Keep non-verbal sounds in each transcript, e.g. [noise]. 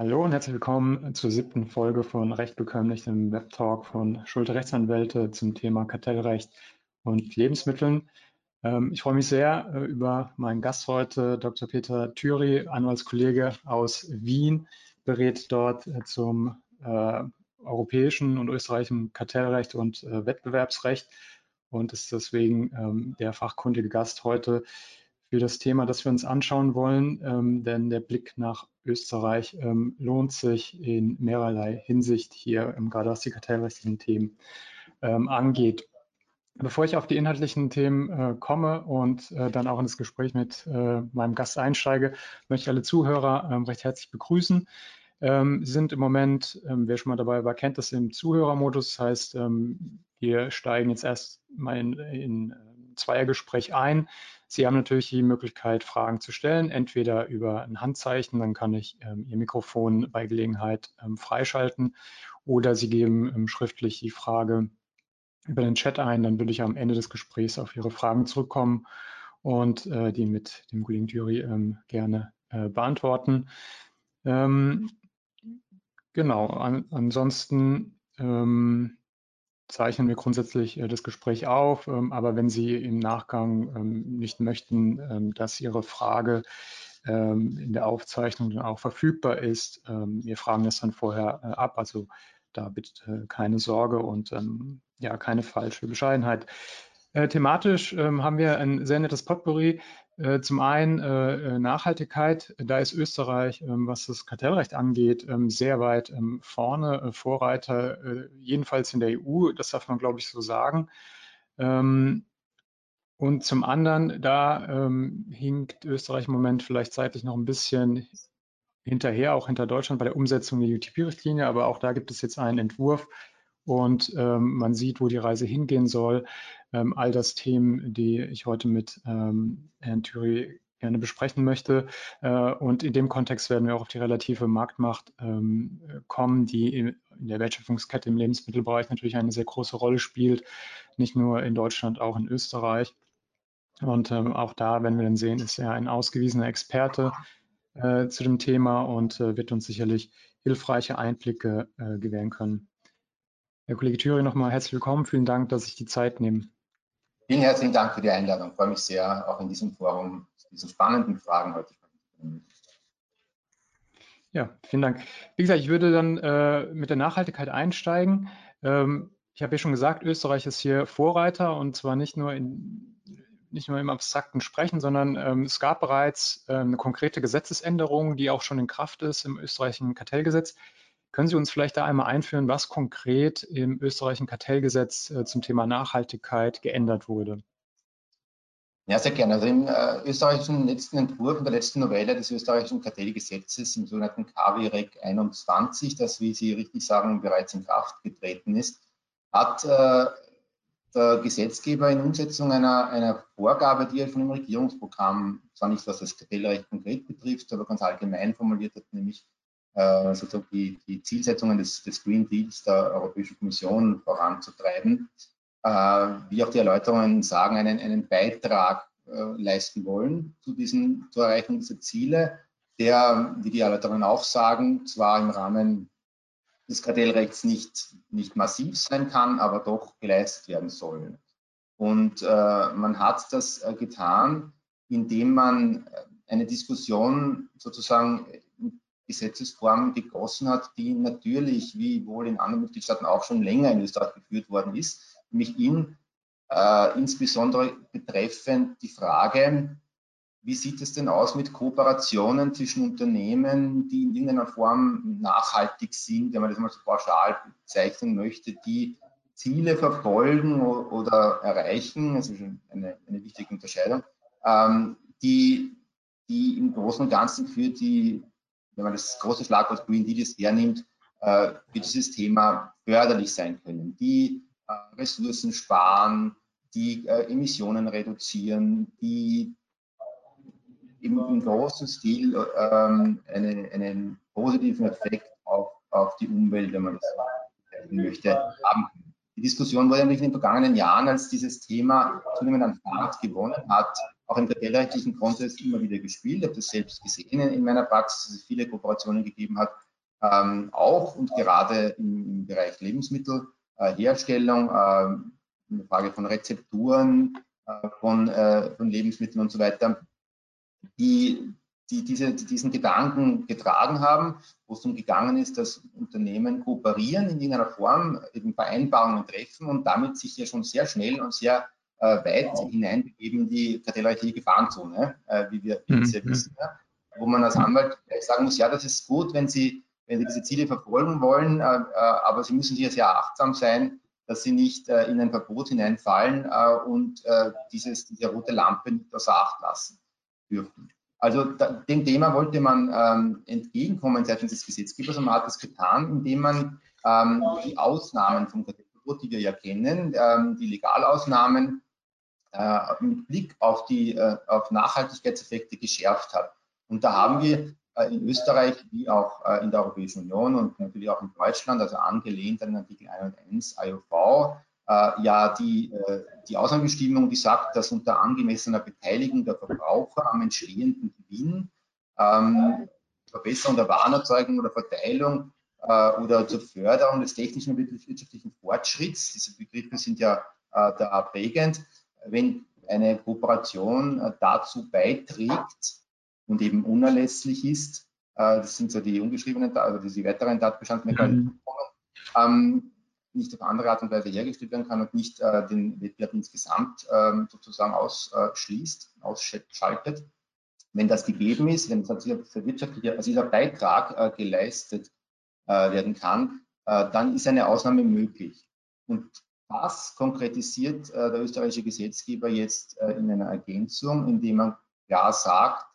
Hallo und herzlich willkommen zur siebten Folge von Recht bekömmlich, dem Webtalk von Schulte Rechtsanwälte zum Thema Kartellrecht und Lebensmitteln. Ähm, ich freue mich sehr äh, über meinen Gast heute, Dr. Peter Thüry, Anwaltskollege aus Wien, berät dort äh, zum äh, europäischen und österreichischen Kartellrecht und Wettbewerbsrecht und ist deswegen ähm, der fachkundige Gast heute für das Thema, das wir uns anschauen wollen, ähm, denn der Blick nach Österreich ähm, lohnt sich in mehrerlei Hinsicht hier, ähm, gerade was die kartellrechtlichen Themen ähm, angeht. Bevor ich auf die inhaltlichen Themen äh, komme und äh, dann auch in das Gespräch mit äh, meinem Gast einsteige, möchte ich alle Zuhörer ähm, recht herzlich begrüßen. Ähm, sind im Moment, wer schon mal dabei war, kennt das im Zuhörermodus. Das heißt, wir steigen jetzt erst mal in, in Zweiergespräch ein. Sie haben natürlich die Möglichkeit, Fragen zu stellen, entweder über ein Handzeichen, dann kann ich ähm, Ihr Mikrofon bei Gelegenheit ähm, freischalten, oder Sie geben ähm, schriftlich die Frage über den Chat ein, dann würde ich am Ende des Gesprächs auf Ihre Fragen zurückkommen und äh, die mit dem Kollegen Jury ähm, gerne äh, beantworten. Ähm, genau, an, ansonsten ähm, zeichnen wir grundsätzlich äh, das Gespräch auf. Ähm, aber wenn Sie im Nachgang ähm, nicht möchten, ähm, dass Ihre Frage in der Aufzeichnung dann auch verfügbar ist, wir fragen das dann vorher äh, ab. Also da bitte keine Sorge und ja, keine falsche Bescheidenheit. Äh, thematisch haben wir ein sehr nettes Potpourri. Äh, zum einen äh, äh, Nachhaltigkeit. Da ist Österreich, ähm, was das Kartellrecht angeht, ähm, sehr weit ähm, vorne, Vorreiter, jedenfalls in der EU. Das darf man, glaube ich, so sagen. Und zum anderen, da hinkt Österreich im Moment vielleicht zeitlich noch ein bisschen hinterher, auch hinter Deutschland bei der Umsetzung der UTP-Richtlinie. Aber auch da gibt es jetzt einen Entwurf, und man sieht, wo die Reise hingehen soll. Ähm, all das Themen, die ich heute mit ähm, Herrn Thüry gerne besprechen möchte. Äh, und in dem Kontext werden wir auch auf die relative Marktmacht ähm, kommen, die in, der Wertschöpfungskette im Lebensmittelbereich natürlich eine sehr große Rolle spielt, nicht nur in Deutschland, auch in Österreich. Und ähm, auch da, wenn wir dann sehen, ist er ein ausgewiesener Experte äh, zu dem Thema und äh, wird uns sicherlich hilfreiche Einblicke äh, gewähren können. Herr Kollege Thüring, nochmal herzlich willkommen. Vielen Dank, dass ich die Zeit nehme. Vielen herzlichen Dank für die Einladung. Ich freue mich sehr, auch in diesem Forum diese spannenden Fragen heute ja, vielen Dank. Wie gesagt, ich würde dann äh, mit der Nachhaltigkeit einsteigen. Ähm, ich habe ja schon gesagt, Österreich ist hier Vorreiter und zwar nicht nur, in, nicht nur im abstrakten Sprechen, sondern ähm, es gab bereits äh, eine konkrete Gesetzesänderung, die auch schon in Kraft ist im österreichischen Kartellgesetz. Können Sie uns vielleicht da einmal einführen, was konkret im österreichischen Kartellgesetz äh, zum Thema Nachhaltigkeit geändert wurde? Ja, sehr gerne. Also im äh, österreichischen letzten Entwurf, in der letzten Novelle des österreichischen Kartellgesetzes, im sogenannten KW-REG 21, das, wie Sie richtig sagen, bereits in Kraft getreten ist, hat äh, der Gesetzgeber in Umsetzung einer, einer Vorgabe, die er von dem Regierungsprogramm, zwar nicht was das Kartellrecht konkret betrifft, aber ganz allgemein formuliert hat, nämlich äh, sozusagen die, die Zielsetzungen des, des, Green Deals der Europäischen Kommission voranzutreiben, äh, wie auch die Erläuterungen sagen, einen, einen Beitrag äh, leisten wollen zu diesen, zur Erreichung dieser Ziele, der, wie die Erläuterungen auch sagen, zwar im Rahmen des Kartellrechts nicht, nicht massiv sein kann, aber doch geleistet werden soll. Und man hat das getan, indem man eine Diskussion sozusagen Gesetzesform gegossen hat, die natürlich, wie wohl in anderen Mitgliedstaaten auch schon länger in Österreich geführt worden ist, nämlich in, äh, insbesondere betreffend die Frage, wie sieht es denn aus mit Kooperationen zwischen Unternehmen, die in irgendeiner Form nachhaltig sind, wenn man das mal so pauschal bezeichnen möchte, die Ziele verfolgen oder erreichen, das ist eine, eine wichtige Unterscheidung, ähm, die, die im Großen und Ganzen für die wenn man das große Schlagwort Green Deals hernimmt, äh, wird dieses Thema förderlich sein können, die äh, Ressourcen sparen, die äh, Emissionen reduzieren, die im, im großen Stil ähm, eine, einen positiven Effekt auf, auf die Umwelt, wenn man das möchte, haben können. Die Diskussion wurde nämlich in den vergangenen Jahren, als dieses Thema zunehmend an Fahrt gewonnen hat, auch im kartellrechtlichen Kontext immer wieder gespielt. Habe das selbst gesehen in meiner Praxis, dass es viele Kooperationen gegeben hat ähm, auch und gerade im, im Bereich Lebensmittelherstellung, äh, eine Frage von Rezepturen, äh, von, äh, von Lebensmitteln und so weiter, die, die, diese, die diesen Gedanken getragen haben, wo es darum gegangen ist, dass Unternehmen kooperieren in irgendeiner Form, eben Vereinbarungen treffen und damit sich ja schon sehr schnell und sehr äh, weit hineinbegeben in die kartellrechtliche Gefahrenzone, äh, wie wir, wir mhm. wissen. Ja? Wo man als Anwalt sagen muss, ja, das ist gut, wenn Sie, wenn Sie diese Ziele verfolgen wollen, äh, äh aber Sie müssen hier sehr achtsam sein, dass Sie nicht äh, in ein Verbot hineinfallen äh, und dieses, diese rote Lampe nicht außer Acht lassen dürfen. Also da, dem Thema wollte man ähm, entgegenkommen seitens des Gesetzgebers und man hat das getan, indem man ähm, die Ausnahmen vom Kartellverbot, die wir ja kennen, ähm, die Legalausnahmen äh, mit Blick auf die äh, auf Nachhaltigkeitseffekte geschärft hat. Und da haben wir äh, in Österreich wie auch äh, in der Europäischen Union und natürlich auch in Deutschland, also angelehnt an Artikel 101 IOV, äh, ja die, äh, die Ausnahmebestimmung, die sagt, dass unter angemessener Beteiligung der Verbraucher am entstehenden Gewinn, ähm, Verbesserung der Warenerzeugung oder Verteilung äh, oder zur Förderung des technischen und wirtschaftlichen Fortschritts, diese Begriffe sind ja äh, da prägend, wenn eine Kooperation äh, dazu beiträgt und eben unerlässlich ist, äh, das sind so die ungeschriebenen, also diese weiteren Tatbestandsmechanismen, mhm. ähm, nicht auf andere Art und Weise hergestellt werden kann und nicht äh, den Wettbewerb insgesamt ähm, sozusagen ausschließt, ausschaltet. Wenn das gegeben ist, wenn das dieser wirtschaftliche, also dieser Beitrag geleistet werden kann, dann ist eine Ausnahme möglich. Und das konkretisiert äh, der österreichische Gesetzgeber jetzt äh, in einer Ergänzung, indem man klar sagt,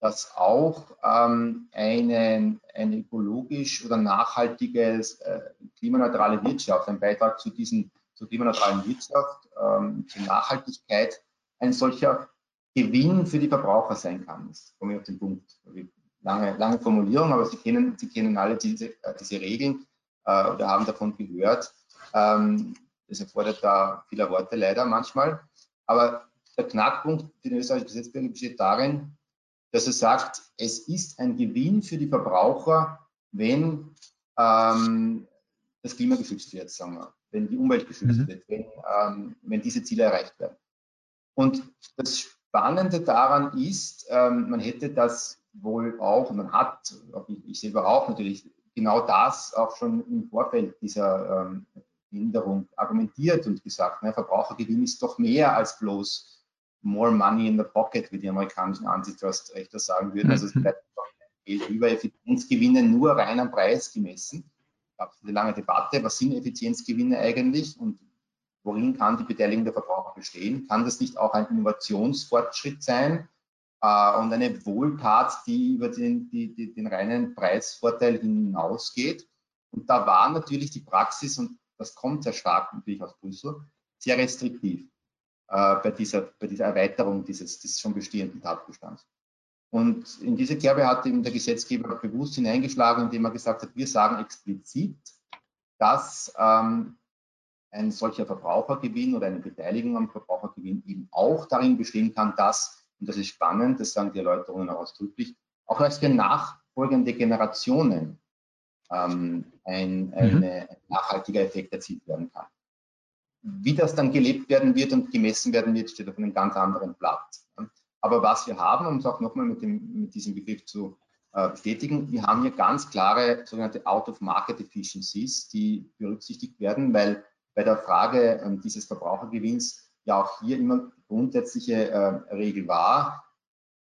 dass auch ähm, eine, eine ökologisch oder nachhaltige, äh, klimaneutrale Wirtschaft, ein Beitrag zu diesen, zur klimaneutralen Wirtschaft, ähm, zur Nachhaltigkeit, ein solcher Gewinn für die Verbraucher sein kann. Das komme ich auf den Punkt. Lange, lange Formulierung, aber Sie kennen, Sie kennen alle diese, äh, diese Regeln äh, oder haben davon gehört. Ähm, das erfordert da viele Worte leider manchmal. Aber der Knackpunkt den österreichischen Gesetzgeber besteht darin, dass er sagt, es ist ein Gewinn für die Verbraucher, wenn ähm, das Klima geschützt wird, sagen wir, wenn die Umwelt geschützt mhm. wird, wenn, ähm, wenn diese Ziele erreicht werden. Und das Spannende daran ist, ähm, man hätte das wohl auch, man hat, ich, ich selber auch natürlich, genau das auch schon im Vorfeld dieser ähm, Änderung argumentiert und gesagt, ne, Verbrauchergewinn ist doch mehr als bloß more money in the pocket, wie die amerikanischen Antitrust-Rechter sagen würden. Also es mhm. bleibt Geld über Effizienzgewinne nur rein am Preis gemessen. Es gab eine lange Debatte, was sind Effizienzgewinne eigentlich und worin kann die Beteiligung der Verbraucher bestehen? Kann das nicht auch ein Innovationsfortschritt sein äh, und eine Wohltat, die über den, die, die, den reinen Preisvorteil hinausgeht? Und da war natürlich die Praxis, und das kommt sehr stark natürlich aus Brüssel, sehr restriktiv äh, bei, dieser, bei dieser Erweiterung dieses, dieses schon bestehenden Tatbestands. Und in diese Kerbe hat eben der Gesetzgeber bewusst hineingeschlagen, indem er gesagt hat, wir sagen explizit, dass ähm, ein solcher Verbrauchergewinn oder eine Beteiligung am Verbrauchergewinn eben auch darin bestehen kann, dass, und das ist spannend, das sagen die Erläuterungen auch ausdrücklich, auch erst für nachfolgende Generationen ähm, ein, mhm. eine, ein nachhaltiger Effekt erzielt werden kann. Wie das dann gelebt werden wird und gemessen werden wird, steht auf einem ganz anderen Blatt. Aber was wir haben, um es auch nochmal mit, mit diesem Begriff zu äh, bestätigen, wir haben hier ganz klare sogenannte Out-of-Market-Efficiencies, die berücksichtigt werden, weil bei der Frage äh, dieses Verbrauchergewinns ja auch hier immer grundsätzliche äh, Regel war,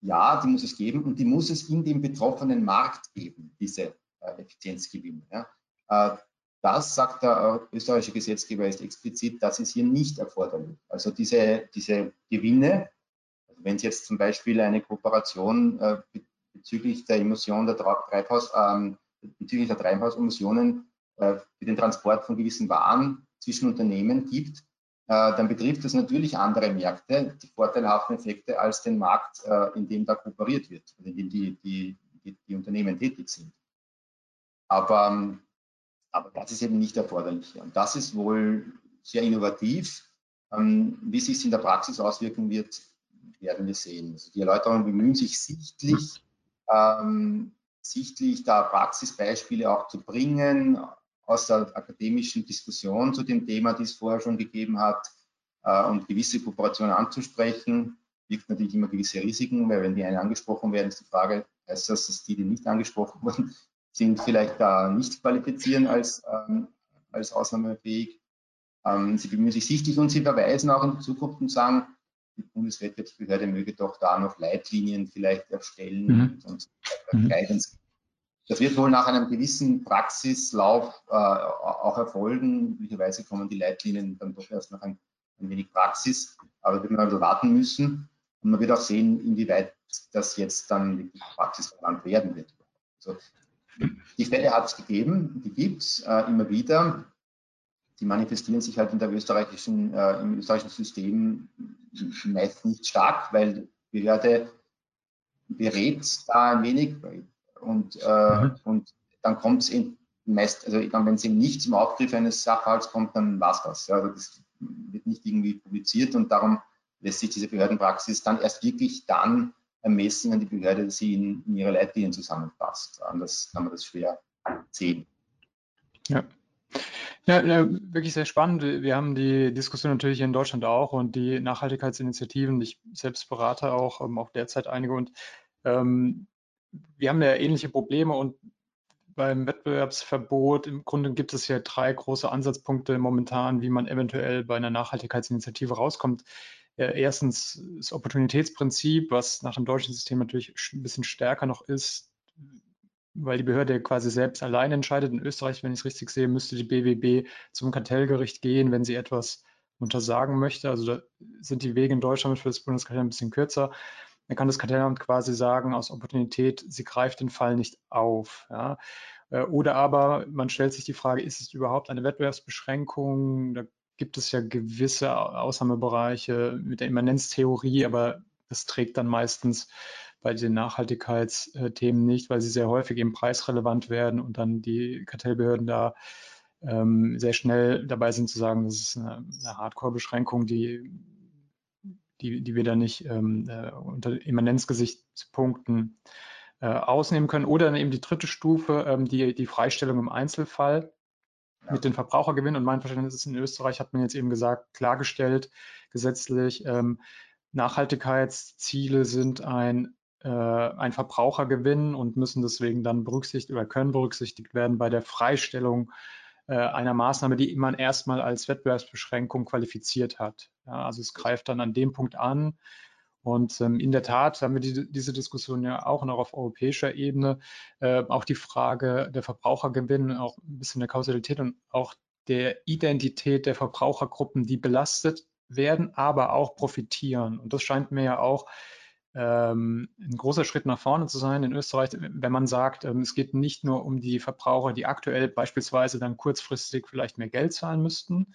ja, die muss es geben und die muss es in dem betroffenen Markt geben, diese Effizienzgewinne. Ja. Äh, das sagt der österreichische Gesetzgeber ist explizit, das ist hier nicht erforderlich. Also diese, diese Gewinne, also wenn Sie jetzt zum Beispiel eine Kooperation äh, bezüglich der Emission der Treibhaus, ähm, bezüglich der Treibhausemissionen äh, für den Transport von gewissen Waren zwischen Unternehmen gibt, dann betrifft das natürlich andere Märkte, die vorteilhaften Effekte als den Markt, in dem da kooperiert wird, in dem die, die, die Unternehmen tätig sind. Aber ähm, aber das ist eben nicht erforderlich. Und das ist wohl sehr innovativ. Ähm, wie sich es in der Praxis auswirken wird, werden wir sehen. Also die Erläuterungen bemühen sich sichtlich, ähm, sichtlich, da Praxisbeispiele auch zu bringen aus der akademischen Diskussion zu dem Thema, die es vorher schon gegeben hat, äh, und gewisse Kooperationen anzusprechen, birgt natürlich immer gewisse Risiken, weil wenn die eine angesprochen werden, ist die Frage, heißt das, dass die, die nicht angesprochen [laughs] wurden, sind vielleicht da nicht qualifizieren als, ähm, als ausnahmefähig. Ähm, sie bemühen sich sichtlich und sie verweisen auch in die Zukunft und sagen, die Bundeswettbewerbsbehörde möge doch da noch Leitlinien vielleicht erstellen mhm. und, und mhm. Guidance. Das wird wohl nach einem gewissen Praxislauf äh, auch erfolgen. Möglicherweise kommen die Leitlinien dann doch erst nach ein, ein wenig Praxis, aber wir werden also warten müssen. Und man wird auch sehen, inwieweit das jetzt dann wirklich praxisverwandt werden wird. Also, die Fälle hat es gegeben, die gibt es äh, immer wieder. Die manifestieren sich halt in der österreichischen, äh, im österreichischen System meist nicht stark, weil die Behörde berät da ein wenig und, äh, mhm. und dann kommt es meist, also wenn es eben nicht zum Aufgriff eines Sachverhalts kommt, dann war es das. Also das wird nicht irgendwie publiziert und darum lässt sich diese Behördenpraxis dann erst wirklich dann ermessen, wenn die Behörde sie in, in ihre Leitlinien zusammenfasst. Anders kann man das schwer sehen. Ja. Ja, ja, wirklich sehr spannend. Wir haben die Diskussion natürlich in Deutschland auch und die Nachhaltigkeitsinitiativen. Ich selbst berate auch, ähm, auch derzeit einige und ähm, wir haben ja ähnliche Probleme und beim Wettbewerbsverbot im Grunde gibt es ja drei große Ansatzpunkte momentan, wie man eventuell bei einer Nachhaltigkeitsinitiative rauskommt. Erstens das Opportunitätsprinzip, was nach dem deutschen System natürlich ein bisschen stärker noch ist, weil die Behörde quasi selbst allein entscheidet. In Österreich, wenn ich es richtig sehe, müsste die BWB zum Kartellgericht gehen, wenn sie etwas untersagen möchte. Also da sind die Wege in Deutschland für das Bundeskartell ein bisschen kürzer. Dann kann das Kartellamt quasi sagen, aus Opportunität, sie greift den Fall nicht auf. Ja. Äh, oder aber man stellt sich die Frage, ist es überhaupt eine Wettbewerbsbeschränkung? Da gibt es ja gewisse Ausnahmebereiche mit der Immanenztheorie, aber das trägt dann meistens bei den Nachhaltigkeitsthemen nicht, weil sie sehr häufig eben preisrelevant werden und dann die Kartellbehörden da ähm, sehr schnell dabei sind zu sagen, das ist eine, eine Hardcore-Beschränkung, die die, die wir da nicht ähm, äh, unter Immanenzgesichtspunkten äh, ausnehmen können. Oder eben die dritte Stufe, ähm, die, die Freistellung im Einzelfall ja. mit den Verbrauchergewinnen. Und mein Verständnis ist, in Österreich hat man jetzt eben gesagt, klargestellt gesetzlich, ähm, Nachhaltigkeitsziele sind ein, äh, ein Verbrauchergewinn und müssen deswegen dann berücksichtigt oder können berücksichtigt werden bei der Freistellung äh, einer Maßnahme, die man erstmal als Wettbewerbsbeschränkung qualifiziert hat. Ja, also es greift dann an dem Punkt an. Und ähm, in der Tat haben wir die, diese Diskussion ja auch noch auf europäischer Ebene. Äh, auch die Frage der Verbrauchergewinn, auch ein bisschen der Kausalität und auch der Identität der Verbrauchergruppen, die belastet werden, aber auch profitieren. Und das scheint mir ja auch ähm, ein großer Schritt nach vorne zu sein in Österreich, wenn man sagt, ähm, es geht nicht nur um die Verbraucher, die aktuell beispielsweise dann kurzfristig vielleicht mehr Geld zahlen müssten,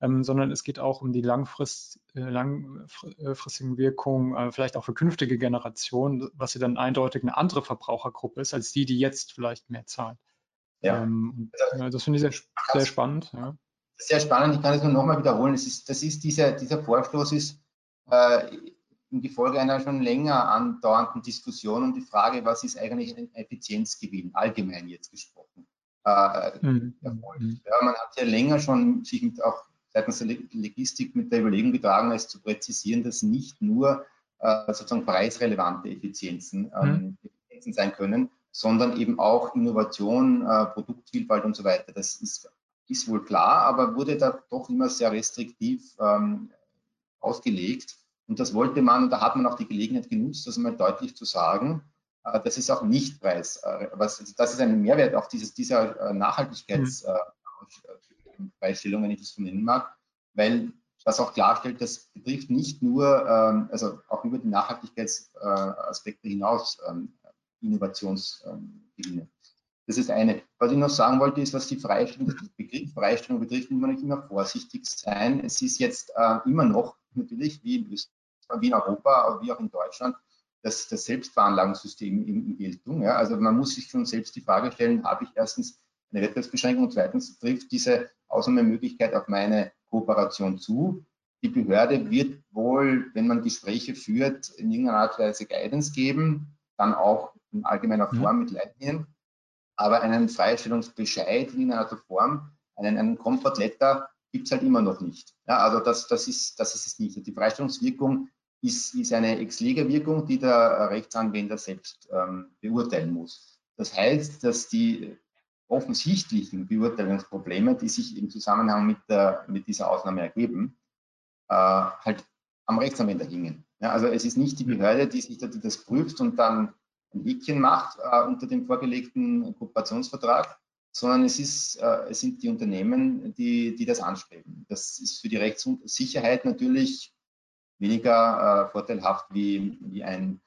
ähm, sondern es geht auch um die langfrist, äh, langfristigen Wirkungen, äh, vielleicht auch für künftige Generationen, was ja dann eindeutig eine andere Verbrauchergruppe ist, als die, die jetzt vielleicht mehr zahlen. Ja. Ähm, und, das finde ich sehr, sehr spannend. Ja. Sehr spannend, ich kann es nur nochmal wiederholen. Ist, das ist dieser, dieser Vorstoß ist äh, im Gefolge einer schon länger andauernden Diskussion um die Frage, was ist eigentlich ein Effizienzgewinn, allgemein jetzt gesprochen, äh, mhm. Mhm. Ja, man hat ja länger schon sich mit auch seitens der Logistik mit der Überlegung getragen, es zu präzisieren, dass nicht nur äh, sozusagen preisrelevante Effizienzen, ähm, mhm. Effizienzen sein können, sondern eben auch Innovation, äh, Produktvielfalt und so weiter. Das ist, ist wohl klar, aber wurde da doch immer sehr restriktiv ähm, ausgelegt. Und das wollte man, und da hat man auch die Gelegenheit genutzt, das mal deutlich zu sagen, äh, das ist auch nicht Preis. Äh, was, das ist ein Mehrwert auch dieses, dieser äh, Nachhaltigkeitsfreistellung, wenn ich das so nennen mag, weil das auch klarstellt, das betrifft nicht nur, ähm, also auch über die Nachhaltigkeitsaspekte hinaus ähm, Innovationsgewinne. Das ist eine. Was ich noch sagen wollte, ist, was die Freistellung, den Begriff Freistellung betrifft, muss man nicht immer vorsichtig sein. Es ist jetzt immer noch natürlich, wie in Österreich, wie in Europa, aber wie auch in Deutschland, das, das Selbstveranlagungssystem in, in Geltung. Ja. Also man muss sich schon selbst die Frage stellen, habe ich erstens eine Wettbewerbsbeschränkung und zweitens trifft diese Ausnahmemöglichkeit auf meine Kooperation zu. Die Behörde wird wohl, wenn man Gespräche führt, in irgendeiner Art und Weise Guidance geben, dann auch in allgemeiner mhm. Form mit Leitlinien, aber einen Freistellungsbescheid in einer Form, einen, einen Comfort Letter gibt es halt immer noch nicht. Ja, also das, das, ist, das ist es nicht. Die Freistellungswirkung ist, ist eine Ex-Lege-Wirkung, die der Rechtsanwender selbst ähm, beurteilen muss. Das heißt, dass die offensichtlichen Beurteilungsprobleme, die sich im Zusammenhang mit, der, mit dieser Ausnahme ergeben, äh, halt am Rechtsanwender hingen. Ja, also es ist nicht die Behörde, die sich die das prüft und dann ein Häkchen macht äh, unter dem vorgelegten Kooperationsvertrag, sondern es, ist, äh, es sind die Unternehmen, die, die das anstreben. Das ist für die Rechtssicherheit natürlich weniger äh, vorteilhaft wie, wie, ein,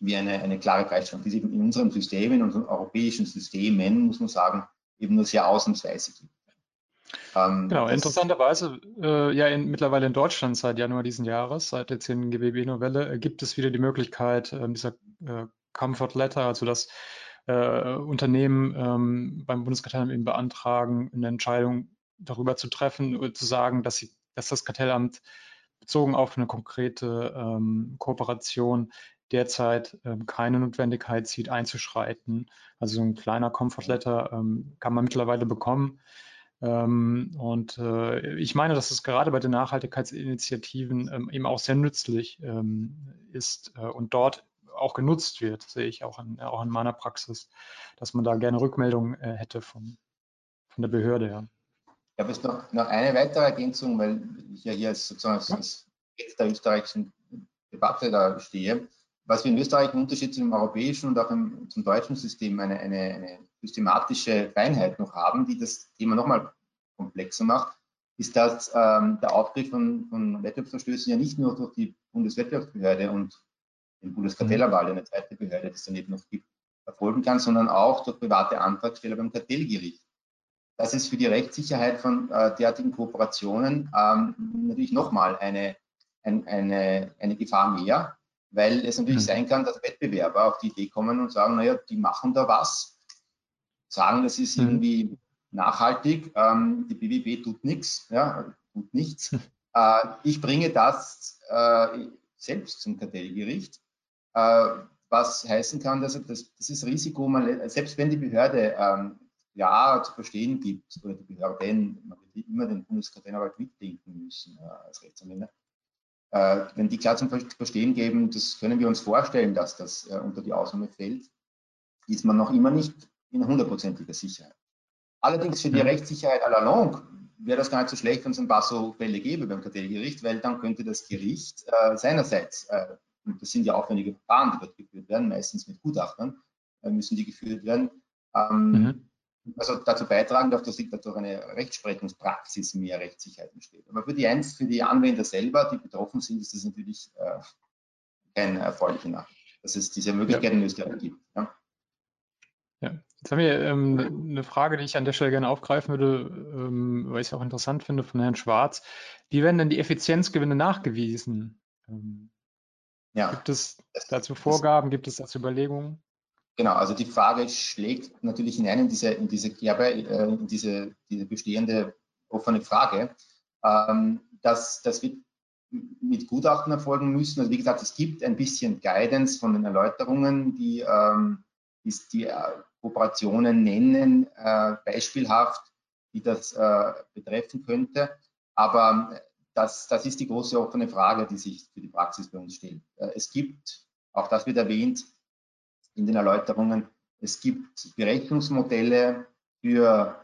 wie eine, eine klare Freistellung, die es in unserem System, in unseren europäischen Systemen, muss man sagen, eben nur sehr ausnahmsweise gibt. Ähm, genau, interessanterweise, äh, ja, in, mittlerweile in Deutschland seit Januar diesen Jahres, seit der 10 GBB-Novelle, äh, gibt es wieder die Möglichkeit äh, dieser äh, Comfort Letter, also dass äh, Unternehmen ähm, beim Bundeskartellamt eben beantragen, eine Entscheidung darüber zu treffen, oder zu sagen, dass, sie, dass das Kartellamt bezogen auf eine konkrete ähm, Kooperation derzeit ähm, keine Notwendigkeit sieht, einzuschreiten. Also so ein kleiner Comfort Letter ähm, kann man mittlerweile bekommen. Ähm, und äh, ich meine, dass es gerade bei den Nachhaltigkeitsinitiativen ähm, eben auch sehr nützlich ähm, ist äh, und dort auch genutzt wird, sehe ich auch in, auch in meiner Praxis, dass man da gerne Rückmeldungen äh, hätte von, von der Behörde her. Ich habe jetzt noch, noch eine weitere Ergänzung, weil ich ja hier als, sozusagen als, als der österreichischen Debatte da stehe. Was wir in Österreich im Unterschied zum europäischen und auch im, zum deutschen System eine, eine, eine systematische Feinheit noch haben, die das Thema nochmal komplexer macht, ist, dass ähm, der Aufgriff von, von Wettbewerbsverstößen ja nicht nur durch die Bundeswettbewerbsbehörde und den Bundeskartellerwahl, eine zweite Behörde, die es daneben noch gibt, erfolgen kann, sondern auch durch private Antragsteller beim Kartellgericht. Das ist für die Rechtssicherheit von äh, derartigen Kooperationen ähm, natürlich nochmal eine, ein, eine, eine Gefahr mehr, weil es natürlich mhm. sein kann, dass Wettbewerber auf die Idee kommen und sagen, naja, die machen da was, sagen, das ist mhm. irgendwie nachhaltig, ähm, die BWB tut nichts, ja, tut nichts. Mhm. Äh, ich bringe das äh, selbst zum Kartellgericht, äh, was heißen kann, dass das, dieses Risiko, man, selbst wenn die Behörde ähm, ja zu verstehen gibt, oder die Behörden, man wird immer den Bundeskartellarbeit mitdenken müssen äh, als Rechtsanwender, wenn die klar zum Verstehen geben, das können wir uns vorstellen, dass das äh, unter die Ausnahme fällt, ist man noch immer nicht in hundertprozentiger Sicherheit. Allerdings für die Rechtssicherheit à la longue wäre das gar nicht so schlecht, wenn es ein paar so Fälle gäbe beim Kartellgericht, weil dann könnte das Gericht äh, seinerseits, äh, und das sind ja aufwendige Verfahren, die dort geführt werden, meistens mit Gutachtern, äh, müssen die geführt werden, ähm, mhm. Also dazu beitragen, dass durch eine Rechtsprechungspraxis mehr Rechtssicherheit entsteht. Aber für die, Einz für die Anwender selber, die betroffen sind, ist das natürlich äh, keine erfreuliche Nachricht, dass es diese Möglichkeit ja. in Österreich gibt. Ja. Ja, jetzt haben wir ähm, eine Frage, die ich an der Stelle gerne aufgreifen würde, ähm, weil ich es auch interessant finde von Herrn Schwarz. Wie werden denn die Effizienzgewinne nachgewiesen? Ähm, ja, gibt es dazu Vorgaben, gibt es dazu Überlegungen? Genau, also die Frage schlägt natürlich hinein in diese, in diese, äh, in diese, diese bestehende offene Frage. Ähm, dass das wird mit Gutachten erfolgen müssen. Also wie gesagt, es gibt ein bisschen Guidance von den Erläuterungen, die, ähm, die, die äh, Kooperationen nennen, äh, beispielhaft, die das äh, betreffen könnte. Aber das, das ist die große offene Frage, die sich für die Praxis bei uns stellt. Äh, es gibt, auch das wird erwähnt in den Erläuterungen, es gibt Berechnungsmodelle für,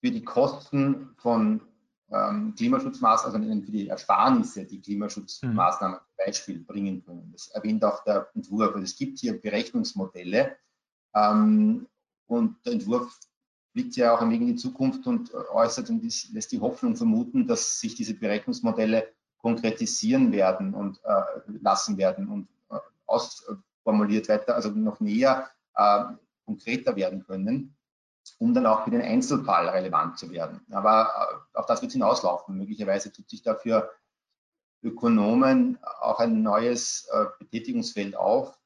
für die Kosten von ähm, Klimaschutzmaßnahmen, also für die Ersparnisse, die Klimaschutzmaßnahmen zum Beispiel bringen können. Das erwähnt auch der Entwurf. Also es gibt hier Berechnungsmodelle, ähm, und der Entwurf blickt ja auch ein wenig in die Zukunft und äußert und lässt die Hoffnung vermuten, dass sich diese Berechnungsmodelle konkretisieren werden und äh, lassen werden und äh, ausformuliert weiter, also noch näher äh, konkreter werden können, um dann auch für den Einzelfall relevant zu werden. Aber äh, auf das wird es hinauslaufen. Möglicherweise tut sich dafür Ökonomen auch ein neues äh, Betätigungsfeld auf,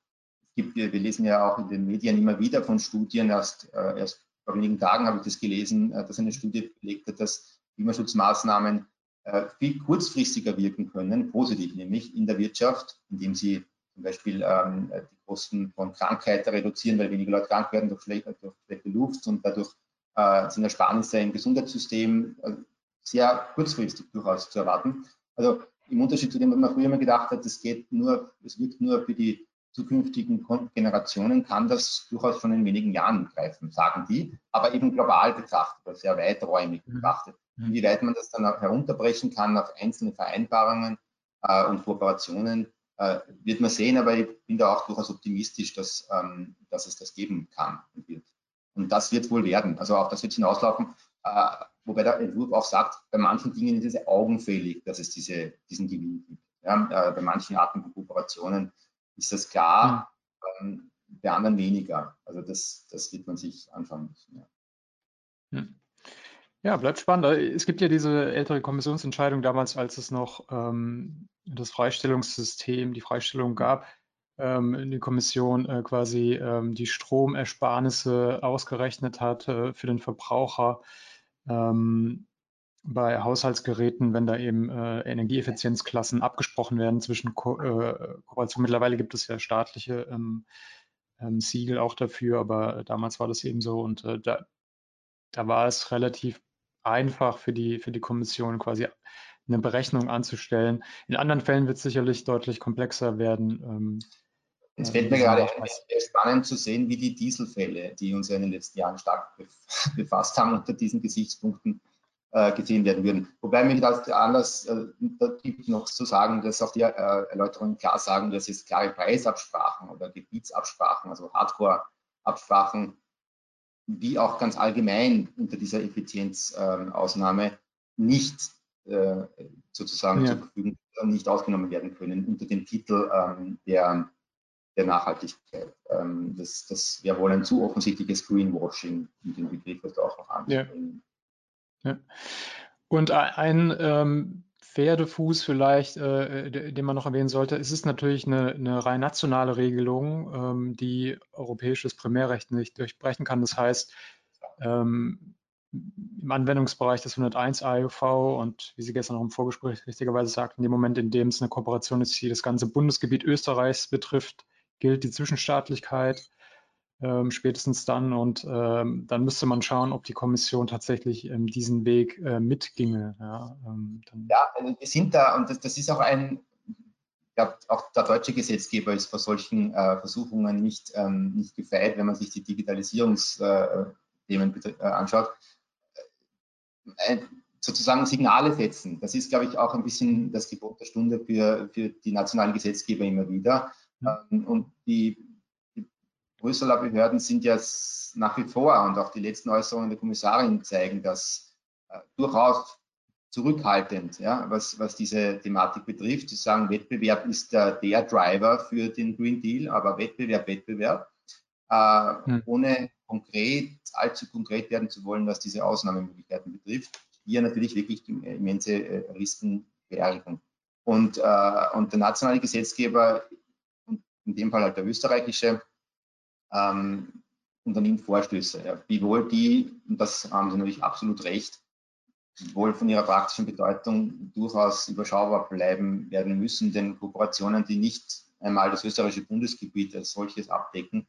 gibt, wir, wir lesen ja auch in den Medien immer wieder von Studien, erst, äh, erst vor wenigen Tagen habe ich das gelesen, äh, dass eine Studie belegt hat, dass Klimaschutzmaßnahmen äh, viel kurzfristiger wirken können, positiv nämlich in der Wirtschaft, indem sie zum Beispiel ähm, die Kosten von Krankheiten reduzieren, weil weniger Leute krank werden durch schlechte, durch schlechte Luft und dadurch äh, sind Ersparnisse im Gesundheitssystem äh, sehr kurzfristig durchaus zu erwarten. Also im Unterschied zu dem, was man früher immer gedacht hat, es geht nur, es wirkt nur für die zukünftigen Generationen, kann das durchaus schon in wenigen Jahren greifen, sagen die, aber eben global betrachtet, oder sehr weiträumig mhm. betrachtet. Mhm. Wie weit man das dann herunterbrechen kann auf einzelne Vereinbarungen äh, und Kooperationen, äh, wird man sehen, aber ich bin da auch durchaus optimistisch, dass, ähm, dass es das geben kann und wird. Und das wird wohl werden. Also auch das wird hinauslaufen. Äh, wobei der Entwurf auch sagt, bei manchen Dingen ist es augenfällig, dass es diese, diesen Gewinn gibt. Ja, äh, bei manchen Arten von Kooperationen ist das klar, mhm. ähm, bei anderen weniger. Also das, das wird man sich anschauen müssen. Ja. Mhm. Ja, bleibt spannend. Es gibt ja diese ältere Kommissionsentscheidung damals, als es noch ähm, das Freistellungssystem, die Freistellung gab, ähm, die Kommission äh, quasi ähm, die Stromersparnisse ausgerechnet hat äh, für den Verbraucher ähm, bei Haushaltsgeräten, wenn da eben äh, Energieeffizienzklassen abgesprochen werden zwischen Ko äh, Kooperationen. Mittlerweile gibt es ja staatliche ähm, ähm, Siegel auch dafür, aber damals war das eben so und äh, da, da war es relativ einfach für die, für die Kommission quasi eine Berechnung anzustellen. In anderen Fällen wird es sicherlich deutlich komplexer werden. Ähm, es fällt mir gerade spannend zu sehen, wie die Dieselfälle, die uns ja in den letzten Jahren stark [laughs] befasst haben, unter diesen Gesichtspunkten äh, gesehen werden würden. Wobei mich das anders äh, da gibt noch zu sagen, dass auch die äh, Erläuterungen klar sagen, dass es klare Preisabsprachen oder Gebietsabsprachen, also Hardcore-Absprachen wie auch ganz allgemein unter dieser Effizienzausnahme nicht äh, sozusagen ja. zur Verfügung nicht ausgenommen werden können unter dem Titel ähm, der, der Nachhaltigkeit. Ähm, das, das wäre wohl ein zu offensichtliches Greenwashing in dem Begriff, was auch noch anbringen. Ja. ja. Und ein ähm, Pferdefuß vielleicht, äh, den man noch erwähnen sollte. Es ist natürlich eine, eine rein nationale Regelung, ähm, die europäisches Primärrecht nicht durchbrechen kann. Das heißt, ähm, im Anwendungsbereich des 101 AUV und wie Sie gestern auch im Vorgespräch richtigerweise sagten, in dem Moment, in dem es eine Kooperation ist, die das ganze Bundesgebiet Österreichs betrifft, gilt die Zwischenstaatlichkeit ähm, spätestens dann. Und ähm, dann müsste man schauen, ob die Kommission tatsächlich ähm, diesen Weg äh, mitginge. Ja, ähm, ja, also wir sind da und das, das ist auch ein, ich glaube, auch der deutsche Gesetzgeber ist vor solchen äh, Versuchungen nicht, ähm, nicht gefeit, wenn man sich die Digitalisierungsthemen äh, äh, anschaut. Äh, sozusagen Signale setzen. Das ist, glaube ich, auch ein bisschen das Gebot der Stunde für, für die nationalen Gesetzgeber immer wieder. Mhm. Und die Brüsseler Behörden sind ja nach wie vor und auch die letzten Äußerungen der Kommissarin zeigen das äh, durchaus zurückhaltend, ja, was, was diese Thematik betrifft. Sie sagen, Wettbewerb ist der, der Driver für den Green Deal, aber Wettbewerb, Wettbewerb, äh, hm. ohne konkret, allzu konkret werden zu wollen, was diese Ausnahmemöglichkeiten betrifft, hier natürlich wirklich immense äh, Risiken bergen. Und, äh, und der nationale Gesetzgeber, in dem Fall halt der österreichische, ähm, unternimmt Vorstöße. Ja. Wiewohl die, und das haben Sie natürlich absolut recht, wohl von ihrer praktischen Bedeutung durchaus überschaubar bleiben werden müssen, denn Kooperationen, die nicht einmal das österreichische Bundesgebiet als solches abdecken,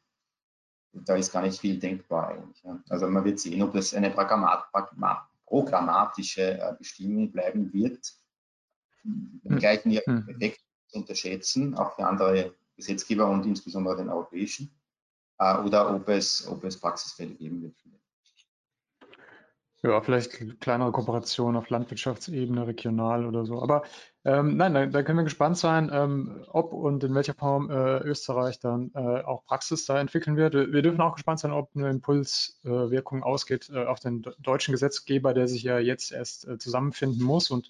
da ist gar nicht viel denkbar eigentlich. Ja. Also man wird sehen, ob das eine programmatische äh, Bestimmung bleiben wird, gleich ihren Effekt zu unterschätzen, auch für andere Gesetzgeber und insbesondere den europäischen oder ob es, ob es Praxisfälle geben wird. Ja, vielleicht kleinere Kooperationen auf Landwirtschaftsebene, regional oder so. Aber ähm, nein, da, da, können wir gespannt sein, ähm, ob und in welcher Form äh, Österreich dann äh, auch Praxis da entwickeln wird. Wir dürfen auch gespannt sein, ob eine Impulswirkung äh, ausgeht äh, auf den deutschen Gesetzgeber, der sich ja jetzt erst äh, zusammenfinden muss und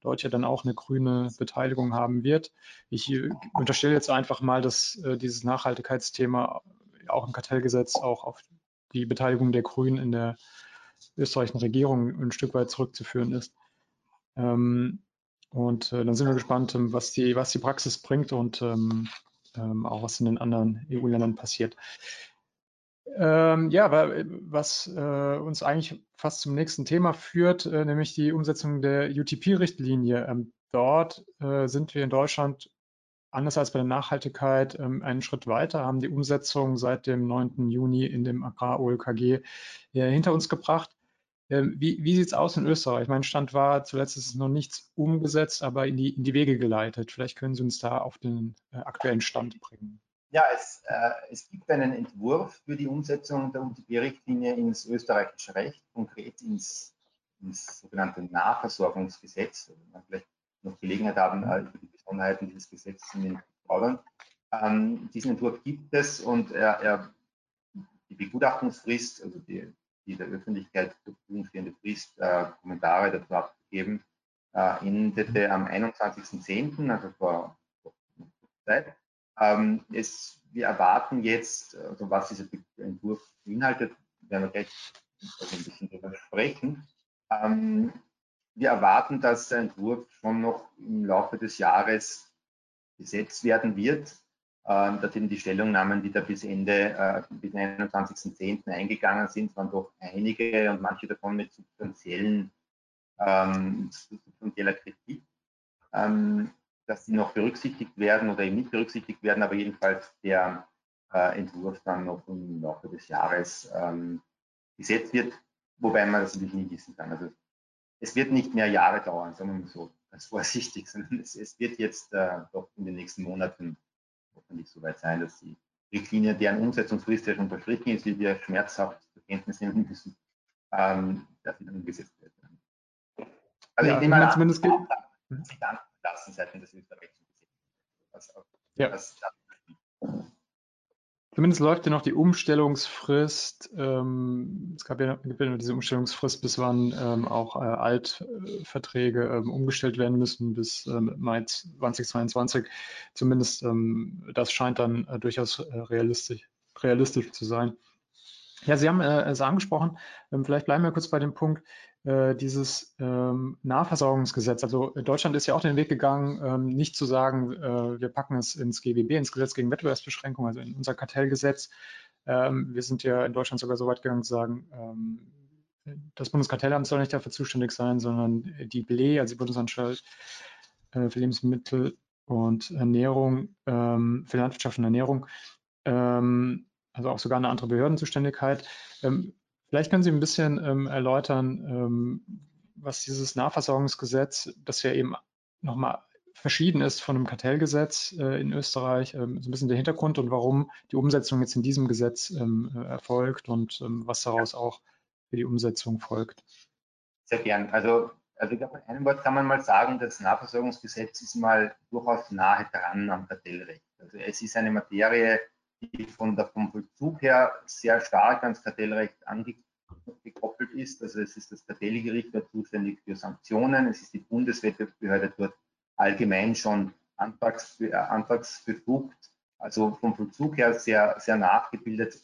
dort ja dann auch eine grüne Beteiligung haben wird. Ich äh, unterstelle jetzt einfach mal, dass dieses Nachhaltigkeitsthema auch im Kartellgesetz auch auf die Beteiligung der Grünen in der österreichischen Regierung ein Stück weit zurückzuführen ist. Ähm, und äh, dann sind wir gespannt, ähm, was, die, was die Praxis bringt und ähm, ähm, auch was in den anderen EU-Ländern passiert. Ähm, ja, was äh, uns eigentlich fast zum nächsten Thema führt, äh, nämlich die Umsetzung der UTP-Richtlinie. Ähm, dort äh, sind wir in Deutschland anders als bei der Nachhaltigkeit ähm, einen Schritt weiter, haben die Umsetzung seit dem 9. Juni in dem Agrar-OLKG hinter uns gebracht. Ähm, wie, wie sieht es aus in Österreich? Mein Stand war, zuletzt ist noch nichts umgesetzt, aber in die, in die Wege geleitet. Vielleicht können Sie uns da auf den äh, aktuellen Stand bringen. Ja, es, äh, es, gibt einen Entwurf für die Umsetzung der UTP-Richtlinie ins österreichische Recht, konkret ins, ins sogenannte Nahversorgungsgesetz. Man vielleicht noch Gelegenheit haben, äh, die Besonderheiten dieses Gesetzes zu plaudern. Ähm, diesen Entwurf gibt es und er, er, die Begutachtungsfrist, also die, die der Öffentlichkeit zur Verfügung stehende Frist, äh, Kommentare dazu abzugeben, äh, endete am 21.10., also vor, vor Zeit. Ähm, es, wir erwarten jetzt, also was dieser Entwurf beinhaltet, werden wir gleich ein bisschen darüber sprechen. Ähm, wir erwarten, dass der Entwurf schon noch im Laufe des Jahres gesetzt werden wird. Ähm, da sind die Stellungnahmen, die da bis Ende, äh, bis 21.10. eingegangen sind, waren doch einige und manche davon mit substanziellen, ähm, substanzieller Kritik, ähm, dass die noch berücksichtigt werden oder eben nicht berücksichtigt werden, aber jedenfalls der äh, Entwurf dann noch im Laufe des Jahres ähm, gesetzt wird, wobei man das natürlich nie wissen kann. Also es wird nicht mehr Jahre dauern, mal so, ganz vorsichtig, [laughs] sondern es, es wird jetzt äh, doch in den nächsten Monaten hoffentlich soweit sein, dass die Richtlinie, deren Umsetzungsfrist ja schon verstrichen ist, die wir schmerzhaft zur Kenntnis nehmen müssen, ähm, dass sie dann umgesetzt wird. Also ja, ich nehme an, zumindest lassen seitens des österreichischen Gesetzes. Ja. Das, das, Zumindest läuft ja noch die Umstellungsfrist. Ähm, es gab ja, ja nur diese Umstellungsfrist, bis wann ähm, auch äh, Altverträge ähm, umgestellt werden müssen, bis ähm, Mai 2022. Zumindest ähm, das scheint dann äh, durchaus äh, realistisch, realistisch zu sein. Ja, Sie haben äh, es angesprochen. Ähm, vielleicht bleiben wir kurz bei dem Punkt dieses ähm, Nahversorgungsgesetz. Also Deutschland ist ja auch den Weg gegangen, ähm, nicht zu sagen, äh, wir packen es ins GWB, ins Gesetz gegen Wettbewerbsbeschränkung, also in unser Kartellgesetz. Ähm, wir sind ja in Deutschland sogar so weit gegangen zu sagen, ähm, das Bundeskartellamt soll nicht dafür zuständig sein, sondern die BLE, also die Bundesanstalt äh, für Lebensmittel und Ernährung, ähm, für Landwirtschaft und Ernährung. Ähm, also auch sogar eine andere Behördenzuständigkeit. Ähm, vielleicht können Sie ein bisschen ähm, erläutern, ähm, was dieses Nahversorgungsgesetz, das ja eben nochmal verschieden ist von einem Kartellgesetz äh, in Österreich, ähm, so ein bisschen der Hintergrund und warum die Umsetzung jetzt in diesem Gesetz ähm, äh, erfolgt und ähm, was daraus auch für die Umsetzung folgt. Sehr gern. Also, also ich glaube, in einem Wort kann man mal sagen, das Nahversorgungsgesetz ist mal durchaus nahe dran am Kartellrecht. Also es ist eine Materie, die von der, vom Vollzug her sehr stark ans Kartellrecht angekoppelt ist. Also es ist das Kartellgericht dort zuständig für Sanktionen, es ist die Bundeswettbewerbsbehörde dort allgemein schon Antrags, äh, Antragsbefugt, also vom Vollzug her sehr, sehr nachgebildet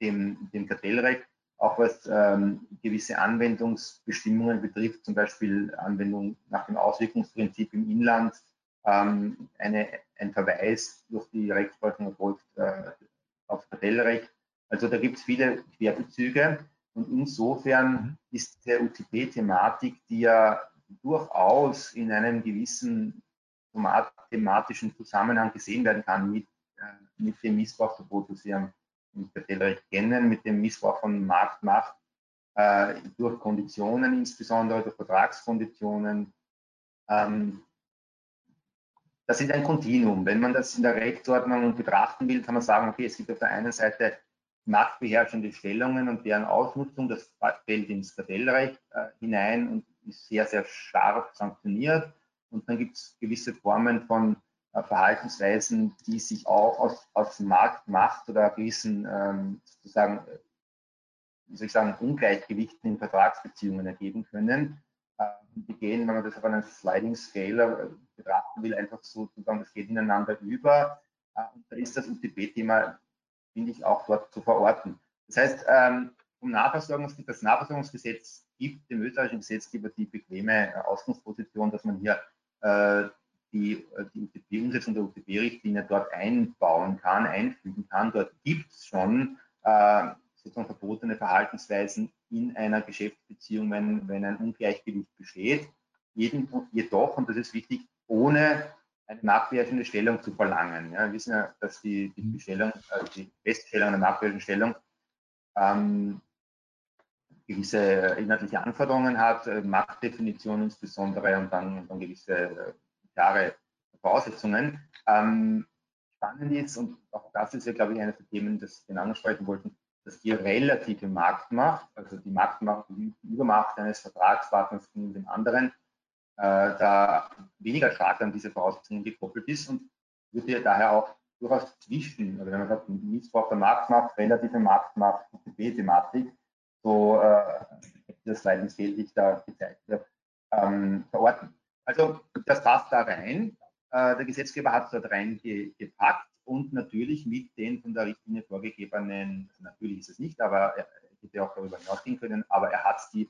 dem, dem Kartellrecht, auch was ähm, gewisse Anwendungsbestimmungen betrifft, zum Beispiel Anwendung nach dem Auswirkungsprinzip im Inland, ähm, eine, ein Verweis durch die Rechtsprechung erfolgt äh, auf Kartellrecht. Also da gibt es viele Querbezüge und insofern mhm. ist der UTP-Thematik, die ja durchaus in einem gewissen thematischen Zusammenhang gesehen werden kann mit, äh, mit dem Missbrauchsverbot, das wir im Kartellrecht kennen, mit dem Missbrauch von Marktmacht äh, durch Konditionen, insbesondere durch Vertragskonditionen, ähm, das ist ein Kontinuum. Wenn man das in der Rechtsordnung betrachten will, kann man sagen, okay, es gibt auf der einen Seite marktbeherrschende Stellungen und deren Ausnutzung, das fällt ins Kartellrecht äh, hinein und ist sehr, sehr scharf sanktioniert. Und dann gibt es gewisse Formen von äh, Verhaltensweisen, die sich auch aus, aus Marktmacht oder gewissen ähm, sozusagen, äh, wie soll ich sagen, Ungleichgewichten in Vertragsbeziehungen ergeben können. Äh, die gehen, wenn man das auf einen Sliding Scale äh, betrachten will, einfach sozusagen, das geht ineinander über. Äh, und da ist das UTP-Thema, finde ich, auch dort zu verorten. Das heißt, ähm, um Nahversorgungs das Nahversorgungsgesetz gibt dem österreichischen Gesetzgeber die bequeme Ausgangsposition, dass man hier die, die UTP-Umsetzung der UTP-Richtlinie dort einbauen kann, einfügen kann. Dort gibt es schon sozusagen verbotene Verhaltensweisen in einer Geschäftsbeziehung, wenn, wenn ein Ungleichgewicht besteht. Jeden, jedoch, und das ist wichtig, ohne eine marktbeherrschende Stellung zu verlangen. Ja, wir wissen ja, dass die, die Bestellung, also die Feststellung einer marktbeherrschenden Stellung ähm, gewisse inhaltliche Anforderungen hat, äh, Marktdefinition insbesondere und dann, dann gewisse äh, klare Voraussetzungen. Ähm, spannend ist, und auch das ist ja, glaube ich, eines der Themen, das wir ansprechen wollten, dass die relative Marktmacht, also die Marktmacht, die Übermacht eines Vertragspartners gegenüber dem anderen, äh, da weniger stark an diese Voraussetzungen gekoppelt ist und würde ja daher auch durchaus zwischen, also wenn man sagt, Missbrauch der Marktmacht, relative Marktmacht, UTB-Thematik, so äh, das Leitungsfeld da gezeigt wird, ähm, verorten. Also das passt da rein. Äh, der Gesetzgeber hat es dort reingepackt und natürlich mit den von der Richtlinie vorgegebenen, natürlich ist es nicht, aber er hätte auch darüber hinausgehen können, aber er hat die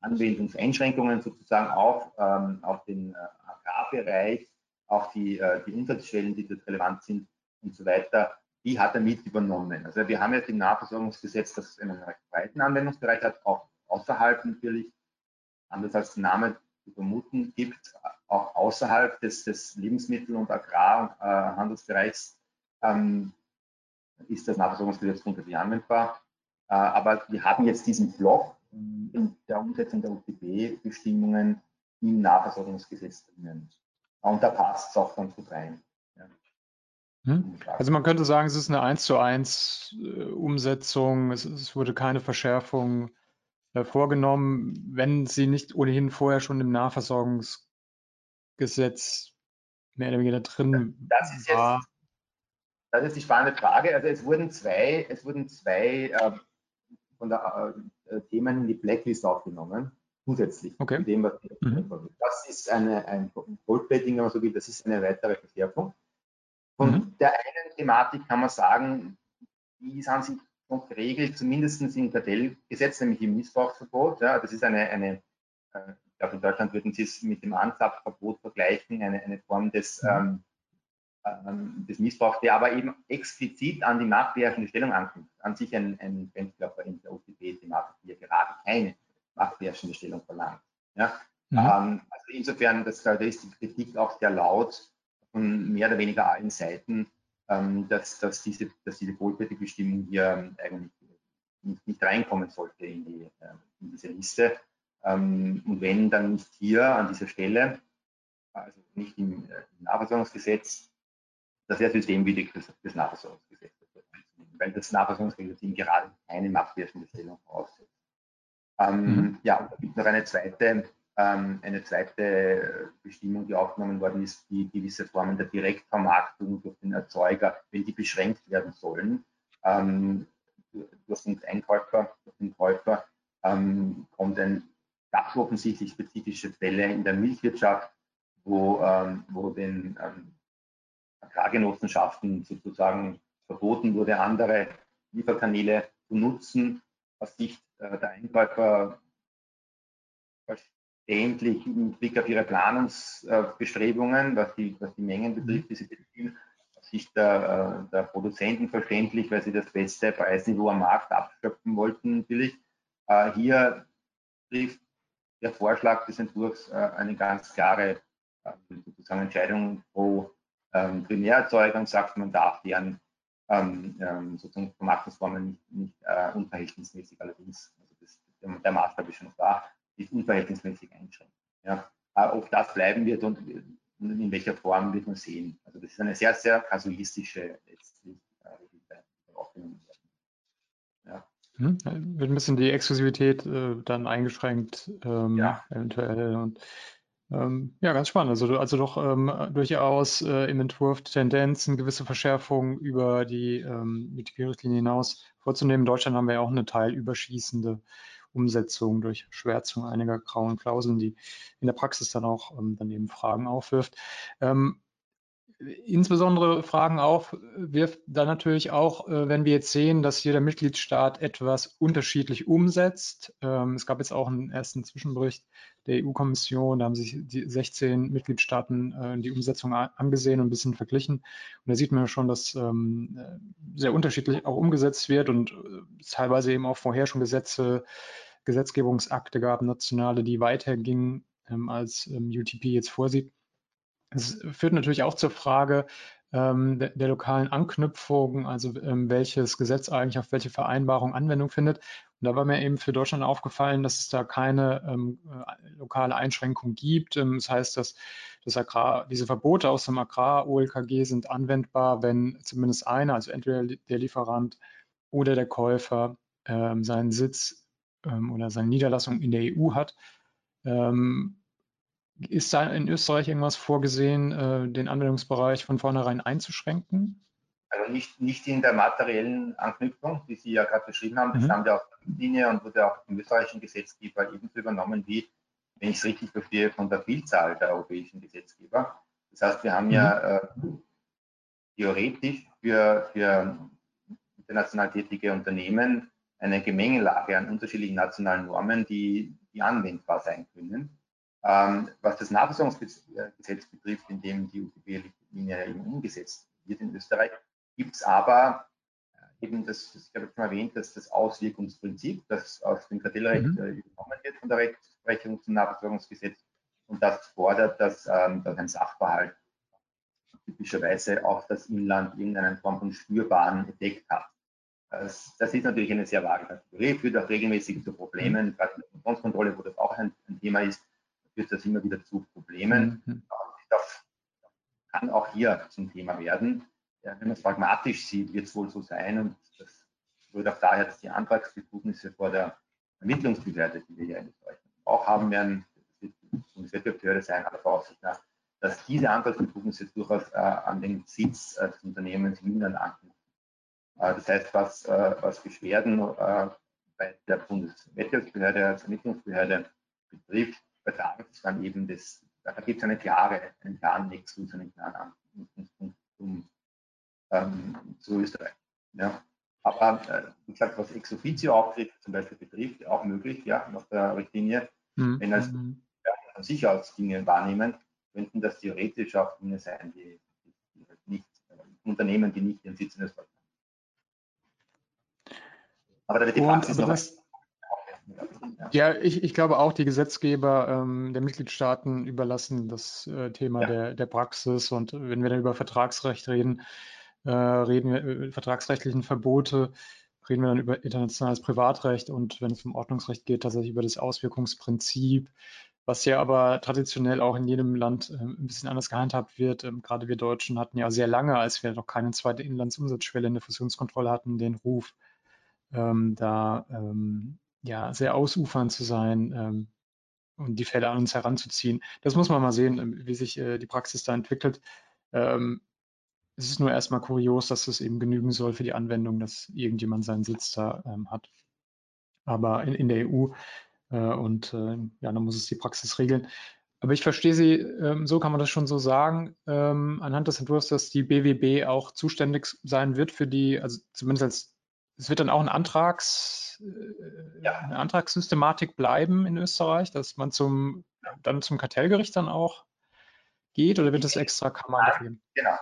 Anwendungseinschränkungen sozusagen auf, ähm, auf den äh, Agrarbereich, auch die, äh, die Umsatzstellen, die dort relevant sind und so weiter, die hat er mit übernommen. Also wir haben jetzt im Nahversorgungsgesetz, das einen recht breiten Anwendungsbereich hat, auch außerhalb natürlich, anders als der Name zu vermuten gibt, auch außerhalb des, des Lebensmittel- und Agrarhandelsbereichs ähm, ist das Nahversorgungsgesetz grundsätzlich anwendbar. Äh, aber wir haben jetzt diesen Block in der Umsetzung der UTB-Bestimmungen im Nahversorgungsgesetz drinnen. Und da passt es auch ganz gut rein. Hm? Also man könnte sagen, es ist eine 1 zu 1 äh, Umsetzung, es, es, wurde keine Verschärfung äh, vorgenommen, wenn sie nicht ohnehin vorher schon im Nahversorgungsgesetz mehr oder weniger drin das ist war. Jetzt, das ist die spannende Frage. Also es wurden zwei, es wurden zwei äh, von der äh, Themen in die Blacklist aufgenommen, zusätzlich okay. zu dem, was mhm. Das ist eine, ein Goldplating, wenn man so will, das ist eine weitere Verschärfung. Von mhm. der einen Thematik kann man sagen, die sind sich noch geregelt, zumindest im Kartellgesetz, nämlich im Missbrauchsverbot. Ja, das ist eine, eine äh, ich glaube, in Deutschland würden Sie es mit dem Anzapfverbot vergleichen, eine, eine Form des, mhm. ähm, des Missbrauchs, der aber eben explizit an die marktbeherrschende Stellung anknüpft. An sich ein, ein Grenzkörper in der OTP-Thematik, die ja gerade keine marktbeherrschende Stellung verlangt. Ja? Mhm. Ähm, also insofern, das, da ist die Kritik auch sehr laut, von mehr oder weniger allen Seiten, ähm, dass, dass diese, dass diese Bestimmung hier ähm, eigentlich nicht, nicht, reinkommen sollte in, die, äh, in diese Liste. Ähm, und wenn, dann nicht hier an dieser Stelle, also nicht im, äh, im Nahversorgungsgesetz, das wäre systemwidrig das, das Nahversorgungsgesetz. Weil das Nahversorgungsgesetz eben gerade keine machtwirkende Stellung voraussetzt. Ähm, mhm. Ja, und da gibt es noch eine zweite ähm, eine zweite Bestimmung, die aufgenommen worden ist, die gewisse Formen der Direktvermarktung durch den Erzeuger, wenn die beschränkt werden sollen, ähm, durch den Einkäufer, durch den Käufer, ähm, kommt ein ganz offensichtlich spezifische Fälle in der Milchwirtschaft, wo, ähm, wo den ähm, Agrargenossenschaften sozusagen verboten wurde, andere Lieferkanäle zu nutzen, aus Sicht äh, der Einkäufer endlich mit Blick auf ihre Planungsbestrebungen, was die, was die Mengen betrifft, die sie beziehen, aus Sicht der, äh, der Produzenten verständlich, weil sie das beste Preisniveau am Markt abschöpfen wollten, natürlich. Äh, hier trifft der Vorschlag des Entwurfs äh, eine ganz klare sozusagen Entscheidung pro ähm, Primärerzeuger und sagt, man darf deren ähm, ähm, sozusagen Vermarktungsformen nicht, nicht äh, unverhältnismäßig allerdings, also das, der, Maßstab ist schon da, ist unverhältnismäßig einschränkt. Ja. Ob das bleiben wird und in welcher Form wird man sehen. Also das ist eine sehr, sehr kasuistische letztlich ja. Hm, wird ein bisschen die Exklusivität äh, dann eingeschränkt, ähm, ja. eventuell. Und ähm, ja, ganz spannend. Also, also doch ähm, durchaus äh, im Entwurf Tendenzen, gewisse Verschärfungen über die ähm, richtlinie hinaus vorzunehmen. In Deutschland haben wir ja auch eine teilüberschießende Umsetzung durch Schwärzung einiger grauen Klauseln, die in der Praxis dann auch ähm, dann eben Fragen aufwirft. Ähm, insbesondere Fragen aufwirft dann natürlich auch, äh, wenn wir jetzt sehen, dass jeder Mitgliedstaat etwas unterschiedlich umsetzt. Ähm, es gab jetzt auch einen ersten Zwischenbericht der EU-Kommission, da haben sich die 16 Mitgliedstaaten äh, die Umsetzung angesehen und ein bisschen verglichen. Und da sieht man schon, dass ähm, sehr unterschiedlich auch umgesetzt wird und äh, teilweise eben auch vorher schon Gesetze, Gesetzgebungsakte gab, nationale, die weiter gingen, ähm, als UTP jetzt vorsieht. Es führt natürlich auch zur Frage ähm, der, der, lokalen Anknüpfung, also ähm, welches Gesetz eigentlich auf welche Vereinbarung Anwendung findet. Und da war mir eben für Deutschland aufgefallen, dass es da keine ähm, äh, lokale Einschränkung gibt. Ähm, das heißt, dass das Agrar, diese Verbote aus dem Agrar-OLKG sind anwendbar, wenn zumindest einer, also entweder der Lieferant oder der Käufer, ähm, seinen Sitz ähm, oder seine Niederlassung in der EU hat. Ist da in Österreich irgendwas vorgesehen, äh, den Anwendungsbereich von vornherein einzuschränken? Also nicht, nicht in der materiellen Anknüpfung, die Sie ja gerade beschrieben haben. Das mhm. stammt ja aus der Linie und wurde auch im österreichischen Gesetzgeber ebenso übernommen wie, wenn ich es richtig verstehe, von der Vielzahl der europäischen Gesetzgeber. Das heißt, wir haben mhm. ja äh, theoretisch für, für international tätige Unternehmen eine Gemengelage an unterschiedlichen nationalen Normen, die, die anwendbar sein können. Ähm, was das Nachversorgungsgesetz betrifft, in dem die UTB-Linie eben umgesetzt wird in Österreich, gibt es aber äh, eben das, ich habe schon erwähnt, dass das Auswirkungsprinzip, das aus dem Kartellrecht mhm. äh, übernommen wird von der Rechtsprechung zum Nachversorgungsgesetz und das fordert, dass, ähm, dass ein Sachverhalt typischerweise auf das Inland irgendeine Form von spürbaren Effekt hat. Das, das, ist natürlich eine sehr vage Kategorie, führt auch regelmäßig zu Problemen, mhm. gerade in der Funktionskontrolle, wo das auch ein, ein Thema ist, führt das immer wieder zu Problemen. Mhm. Das kann auch hier zum Thema werden. Ja, wenn man es pragmatisch sieht, wird es wohl so sein und das wird auch daher, dass die Antragsbefugnisse vor der Ermittlungsbehörde, die wir hier in Österreich auch haben werden, das wird die Bundeswettbewerbsbehörde sein, aller Voraussicht nach, dass diese Antragsbefugnisse durchaus äh, an den Sitz äh, des Unternehmens Inland anknüpfen. Äh, das heißt, was, äh, was Beschwerden äh, bei der Bundeswettbewerbsbehörde als Ermittlungsbehörde betrifft, übertragen sich dann eben das, da gibt es eine klare, einen klaren Nexus, einen klaren Anknüpfungspunkt zum, ähm, zu Österreich. Ja. Aber äh, wie gesagt, was Ex officio Auftritt zum Beispiel betrifft, auch möglich, ja, nach der Richtlinie, mhm. wenn als mhm. ja, von sich aus Dinge wahrnehmen, könnten das theoretisch auch Dinge sein, die, die nicht äh, Unternehmen, die nicht ihren Sitz in Österreich haben. Aber da wird die Praxis noch das, ja, ich, ich glaube auch, die Gesetzgeber ähm, der Mitgliedstaaten überlassen das äh, Thema ja. der, der Praxis. Und wenn wir dann über Vertragsrecht reden, äh, reden wir über vertragsrechtlichen Verbote, reden wir dann über internationales Privatrecht und wenn es um Ordnungsrecht geht, tatsächlich über das Auswirkungsprinzip, was ja aber traditionell auch in jedem Land äh, ein bisschen anders gehandhabt wird. Ähm, gerade wir Deutschen hatten ja sehr lange, als wir noch keine zweite Inlandsumsatzschwelle in der Fusionskontrolle hatten, den Ruf, ähm, da ähm, ja, sehr ausufernd zu sein ähm, und die Fälle an uns heranzuziehen. Das muss man mal sehen, ähm, wie sich äh, die Praxis da entwickelt. Ähm, es ist nur erstmal kurios, dass es eben genügen soll für die Anwendung, dass irgendjemand seinen Sitz da ähm, hat. Aber in, in der EU äh, und äh, ja, dann muss es die Praxis regeln. Aber ich verstehe Sie, ähm, so kann man das schon so sagen, ähm, anhand des Entwurfs, dass die BWB auch zuständig sein wird für die, also zumindest als, es wird dann auch ein Antrags, äh, ja. eine Antragssystematik bleiben in Österreich, dass man zum, dann zum Kartellgericht dann auch geht oder wird das extra Kammer geben? Genau.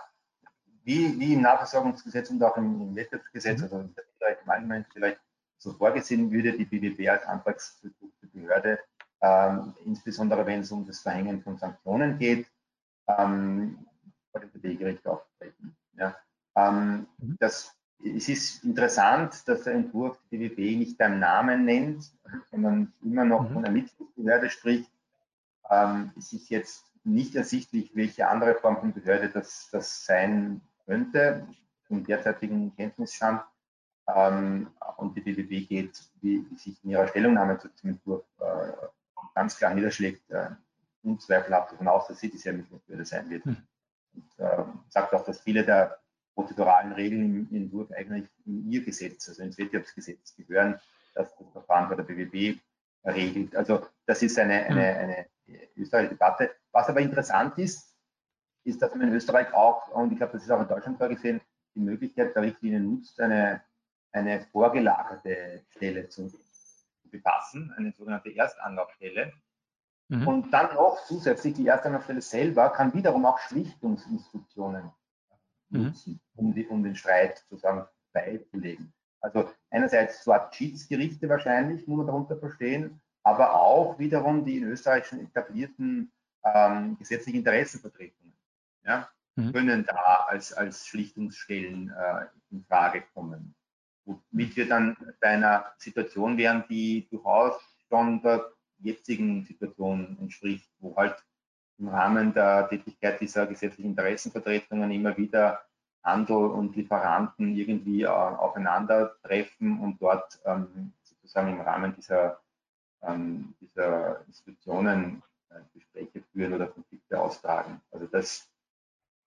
Wie, wie im Nahversorgungsgesetz und auch im, im Wettbewerbsgesetz, mhm. also im Allgemeinen vielleicht so vorgesehen würde, die BWB als Antragsbehörde, ähm, insbesondere wenn es um das Verhängen von Sanktionen geht, ähm, vor dem BWB-Gericht auftreten. Ja. Ähm, mhm. Das es ist interessant, dass der Entwurf die BWB nicht beim Namen nennt, sondern immer noch mhm. von der Mitgliedsbehörde spricht. Ähm, es ist jetzt nicht ersichtlich, welche andere Form von Behörde das, das sein könnte, zum derzeitigen Kenntnisstand. Ähm, und die BWB geht, wie, sich in ihrer Stellungnahme zu diesem Entwurf äh, ganz klar niederschlägt, äh, unzweifelhaft davon aus, dass sie die Mitgliedsbehörde sein wird. Mhm. Und äh, sagt auch, dass viele der prozeduralen Regeln im Entwurf eigentlich in ihr Gesetz, also ins Wettbewerbsgesetz gehören, das das Verfahren bei der BWB regelt. Also das ist eine, eine, hm. eine österreichische Debatte. Was aber interessant ist, ist, dass man in Österreich auch, und ich glaube, das ist auch in Deutschland vorgesehen, die Möglichkeit der Richtlinie nutzt, eine, eine vorgelagerte Stelle zu, befassen, eine sogenannte Erstanlaufstelle. Mhm. Und dann noch zusätzlich die Erstanlaufstelle selber kann wiederum auch Schlichtungsinstruktionen. Nutzen, um, die, um den Streit sozusagen beizulegen. Also einerseits so Art Schiedsgerichte wahrscheinlich, muss man darunter verstehen, aber auch wiederum die in Österreich schon etablierten ähm, gesetzlichen Interessenvertretungen. ja, mhm. können da als, als Schlichtungsstellen äh, in Frage kommen. Womit wir dann bei einer Situation wären, die durchaus schon der jetzigen Situation entspricht, wo halt im Rahmen der Tätigkeit dieser gesetzlichen Interessenvertretungen immer wieder Handel und Lieferanten irgendwie äh, aufeinandertreffen und dort ähm, sozusagen im Rahmen dieser, ähm, dieser Institutionen äh, Gespräche führen oder Konflikte austragen. Also das,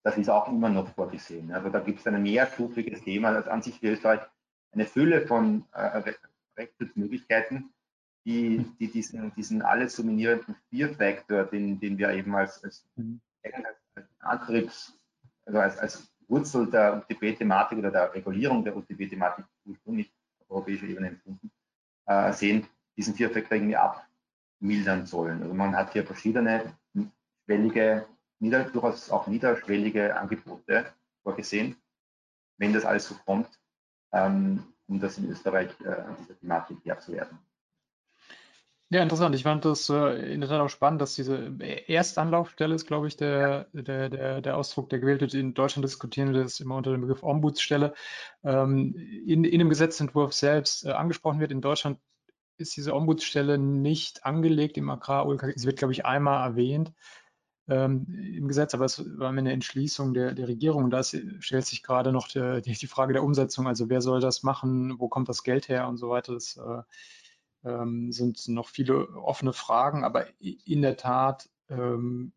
das ist auch immer noch vorgesehen. Also da gibt es ein mehrstufiges Thema, das an sich für Österreich eine Fülle von äh, Rechtsschutzmöglichkeiten, die, die diesen, diesen alles dominierenden Fear-Faktor, den, den wir eben als, als, mhm. als Antriebs, also als, als Wurzel der UTP-Thematik oder der Regulierung der UTP-Thematik ursprünglich auf europäischer Ebene empfunden, äh, sehen, diesen Fear-Faktor irgendwie abmildern sollen. Also man hat hier verschiedene schwellige, nieder, durchaus auch niederschwellige Angebote vorgesehen, wenn das alles so kommt, ähm, um das in Österreich äh, an dieser Thematik Herr zu werden. Ja, interessant. Ich fand das äh, in der Tat auch spannend, dass diese Erstanlaufstelle ist, glaube ich, der, der, der, der Ausdruck, der gewählt wird. In Deutschland diskutieren wir das immer unter dem Begriff Ombudsstelle. Ähm, in, in dem Gesetzentwurf selbst äh, angesprochen wird. In Deutschland ist diese Ombudsstelle nicht angelegt im agrar Sie wird, glaube ich, einmal erwähnt ähm, im Gesetz, aber es war eine Entschließung der, der Regierung. Und da stellt sich gerade noch die, die, Frage der Umsetzung. Also wer soll das machen? Wo kommt das Geld her und so weiter? Das äh, ähm, sind noch viele offene Fragen, aber in der Tat ähm,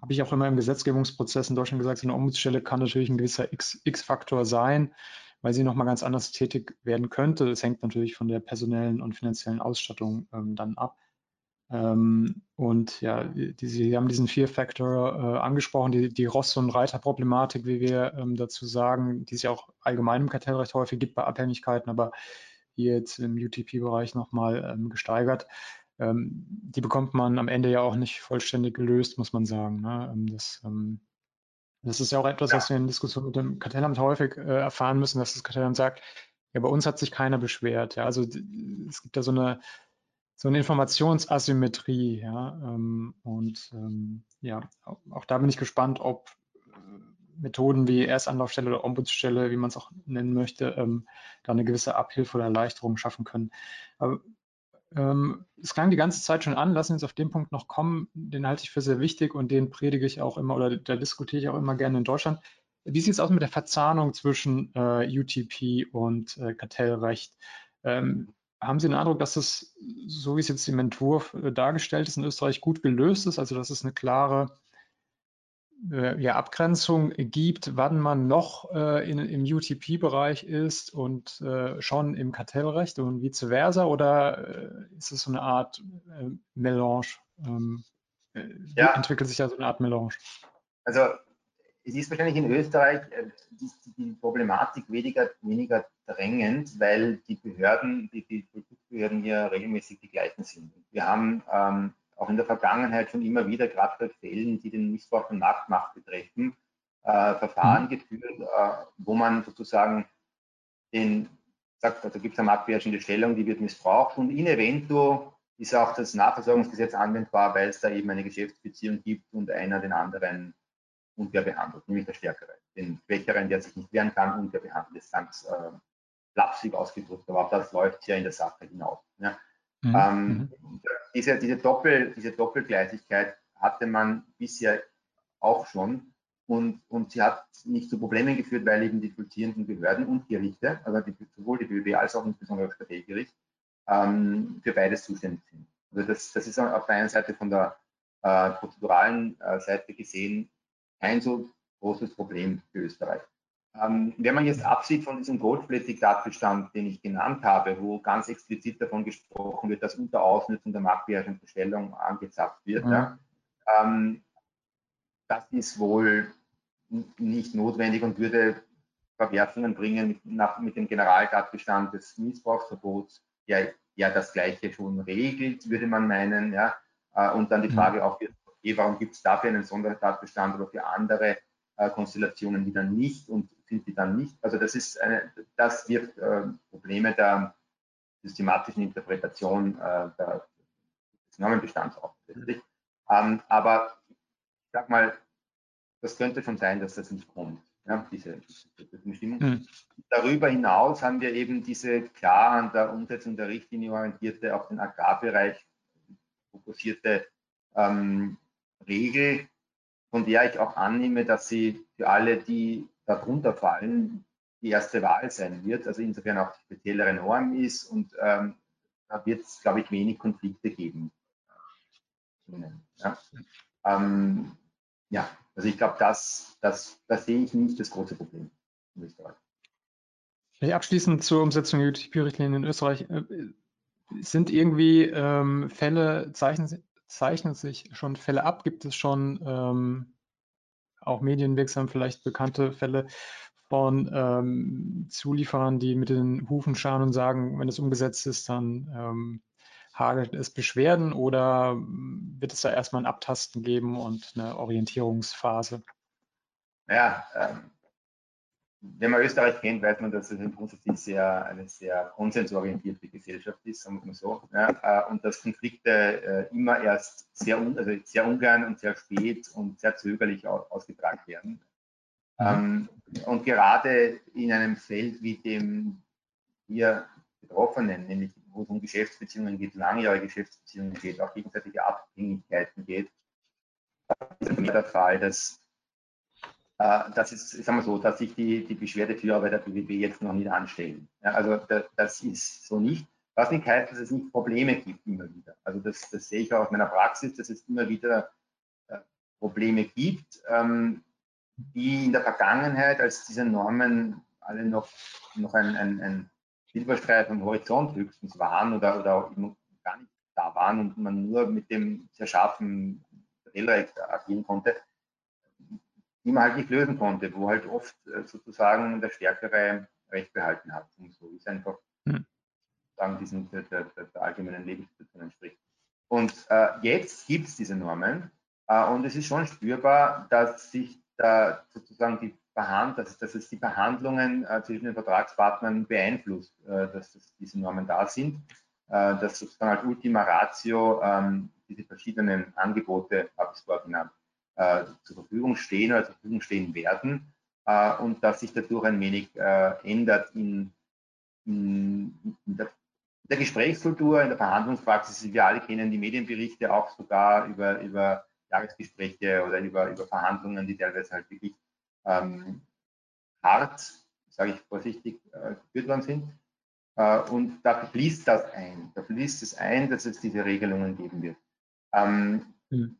habe ich auch immer im Gesetzgebungsprozess in Deutschland gesagt, so eine Ombudsstelle kann natürlich ein gewisser X-Faktor sein, weil sie nochmal ganz anders tätig werden könnte. Das hängt natürlich von der personellen und finanziellen Ausstattung ähm, dann ab. Ähm, und ja, die, Sie haben diesen Fear-Factor äh, angesprochen, die, die Ross- und Reiter-Problematik, wie wir ähm, dazu sagen, die es ja auch allgemein im Kartellrecht häufig gibt bei Abhängigkeiten, aber hier jetzt im UTP-Bereich nochmal ähm, gesteigert. Ähm, die bekommt man am Ende ja auch nicht vollständig gelöst, muss man sagen. Ne? Ähm, das, ähm, das, ist ja auch etwas, ja. was wir in Diskussionen mit dem Kartellamt häufig äh, erfahren müssen, dass das Kartellamt sagt, ja, bei uns hat sich keiner beschwert. Ja? Also es gibt da so eine, so eine Informationsasymmetrie. Ja? Ähm, und ähm, ja, auch, auch da bin ich gespannt, ob Methoden wie Erstanlaufstelle oder Ombudsstelle, wie man es auch nennen möchte, ähm, da eine gewisse Abhilfe oder Erleichterung schaffen können. Aber, ähm, es klang die ganze Zeit schon an, lassen wir uns auf den Punkt noch kommen, den halte ich für sehr wichtig und den predige ich auch immer oder da diskutiere ich auch immer gerne in Deutschland. Wie sieht es aus mit der Verzahnung zwischen äh, UTP und äh, Kartellrecht? Ähm, haben Sie den Eindruck, dass es, so wie es jetzt im Entwurf äh, dargestellt ist, in Österreich gut gelöst ist, also dass es eine klare ja, Abgrenzung gibt, wann man noch äh, in, im UTP-Bereich ist und äh, schon im Kartellrecht und vice versa? Oder äh, ist es so eine Art äh, Melange? Ähm, äh, ja. Entwickelt sich da so eine Art Melange? Also es ist wahrscheinlich in Österreich die, die Problematik weniger, weniger drängend, weil die Behörden, die, die Produktbehörden ja regelmäßig die gleichen sind. Wir haben ähm, auch in der Vergangenheit schon immer wieder, gerade bei Fällen, die den Missbrauch von Marktmacht betreffen, äh, Verfahren mhm. geführt, äh, wo man sozusagen den sagt, da gibt es eine marktbeherrschende Stellung, die wird missbraucht und in evento ist auch das Nachversorgungsgesetz anwendbar, weil es da eben eine Geschäftsbeziehung gibt und einer den anderen unfair behandelt, nämlich der Stärkere. Den Schwächeren, der sich nicht wehren kann, unfair behandelt. Das ist ganz äh, flapsig ausgedrückt, aber auch das läuft ja in der Sache hinaus. Ja. Mhm. Ähm, mhm. Diese, diese, Doppel, diese Doppelgleisigkeit hatte man bisher auch schon und, und sie hat nicht zu Problemen geführt, weil eben die vollziehenden Behörden und Gerichte, also die, sowohl die BWB als auch insbesondere das Kartellgericht, ähm, für beides zuständig sind. Also das, das ist auf der einen Seite von der äh, prozeduralen äh, Seite gesehen kein so großes Problem für Österreich. Ähm, wenn man jetzt absieht von diesem Goldflat-Diktatbestand, den ich genannt habe, wo ganz explizit davon gesprochen wird, dass unter Ausnutzung der marktbeherrschenden Stellung angezapft wird, mhm. ja, ähm, das ist wohl nicht notwendig und würde Verwerfungen bringen mit, nach, mit dem Generaltatbestand des Missbrauchsverbots, der ja das Gleiche schon regelt, würde man meinen. Ja, äh, und dann die mhm. Frage auch, okay, warum gibt es dafür einen Sondertatbestand oder für andere äh, Konstellationen wieder nicht und sind die dann nicht. Also das ist eine, das wirft äh, Probleme der systematischen Interpretation äh, der, des Normenbestands auf. Ähm, aber ich sag mal, das könnte schon sein, dass das nicht kommt, ja, diese, diese Bestimmung. Mhm. Darüber hinaus haben wir eben diese klar an der Umsetzung der Richtlinie orientierte, auf den Agrarbereich fokussierte ähm, Regel, von der ich auch annehme, dass sie für alle, die darunter fallen, die erste Wahl sein wird, also insofern auch die speziellere Norm ist und ähm, da wird es, glaube ich, wenig Konflikte geben. Ja, ähm, ja also ich glaube, das, das, das sehe ich nicht das große Problem in Österreich. Vielleicht abschließend zur Umsetzung der UTP-Richtlinien in Österreich. Äh, sind irgendwie ähm, Fälle, zeichnen, zeichnen sich schon Fälle ab? Gibt es schon ähm, auch medienwirksam vielleicht bekannte Fälle von ähm, Zulieferern, die mit den Hufen scharen und sagen, wenn es umgesetzt ist, dann ähm, hagelt es Beschwerden oder hm, wird es da erstmal ein Abtasten geben und eine Orientierungsphase? Ja, ähm, wenn man Österreich kennt, weiß man, dass es grundsätzlich sehr, eine sehr konsensorientierte Gesellschaft ist, sagen wir mal so. Ja, äh, und dass Konflikte äh, immer erst sehr, also sehr ungern und sehr spät und sehr zögerlich ausgetragen werden. Mhm. Ähm, und gerade in einem Feld wie dem hier Betroffenen, nämlich wo es um Geschäftsbeziehungen geht, langjährige Geschäftsbeziehungen geht, auch gegenseitige Abhängigkeiten geht, ist es der Fall, dass das ist, ich sag mal so, dass sich die, die Beschwerdeführer bei der BWB jetzt noch nicht anstellen. Ja, also das, das, ist so nicht. Was nicht heißt, dass es nicht Probleme gibt immer wieder. Also das, das sehe ich auch aus meiner Praxis, dass es immer wieder äh, Probleme gibt, ähm, die in der Vergangenheit, als diese Normen alle noch, noch ein, ein, ein Silberstreifen am Horizont höchstens waren oder, oder gar nicht da waren und man nur mit dem sehr scharfen Modellrecht agieren konnte, die man halt nicht lösen konnte, wo halt oft äh, sozusagen der Stärkere Recht behalten hat. Und so ist einfach hm. sagen, diesen, der, der, der allgemeinen Lebenssituation entspricht. Und äh, jetzt gibt es diese Normen äh, und es ist schon spürbar, dass sich da sozusagen die Verhand, dass, dass es die Verhandlungen äh, zwischen den Vertragspartnern beeinflusst, äh, dass, dass, diese Normen da sind, äh, dass sozusagen als Ultima Ratio ähm, diese verschiedenen Angebote, habe ich es vorher genannt, zur Verfügung stehen oder zur Verfügung stehen werden äh, und dass sich dadurch ein wenig äh, ändert in, in, in, der, der, Gesprächskultur, in der Verhandlungspraxis. Wir alle kennen die Medienberichte auch sogar über, über Jahresgespräche oder über, über Verhandlungen, die teilweise halt wirklich ähm, hart, sage ich vorsichtig, äh, geführt worden sind. Äh, und da fließt das ein. Da fließt es ein, dass es diese Regelungen geben wird. Ähm, mhm.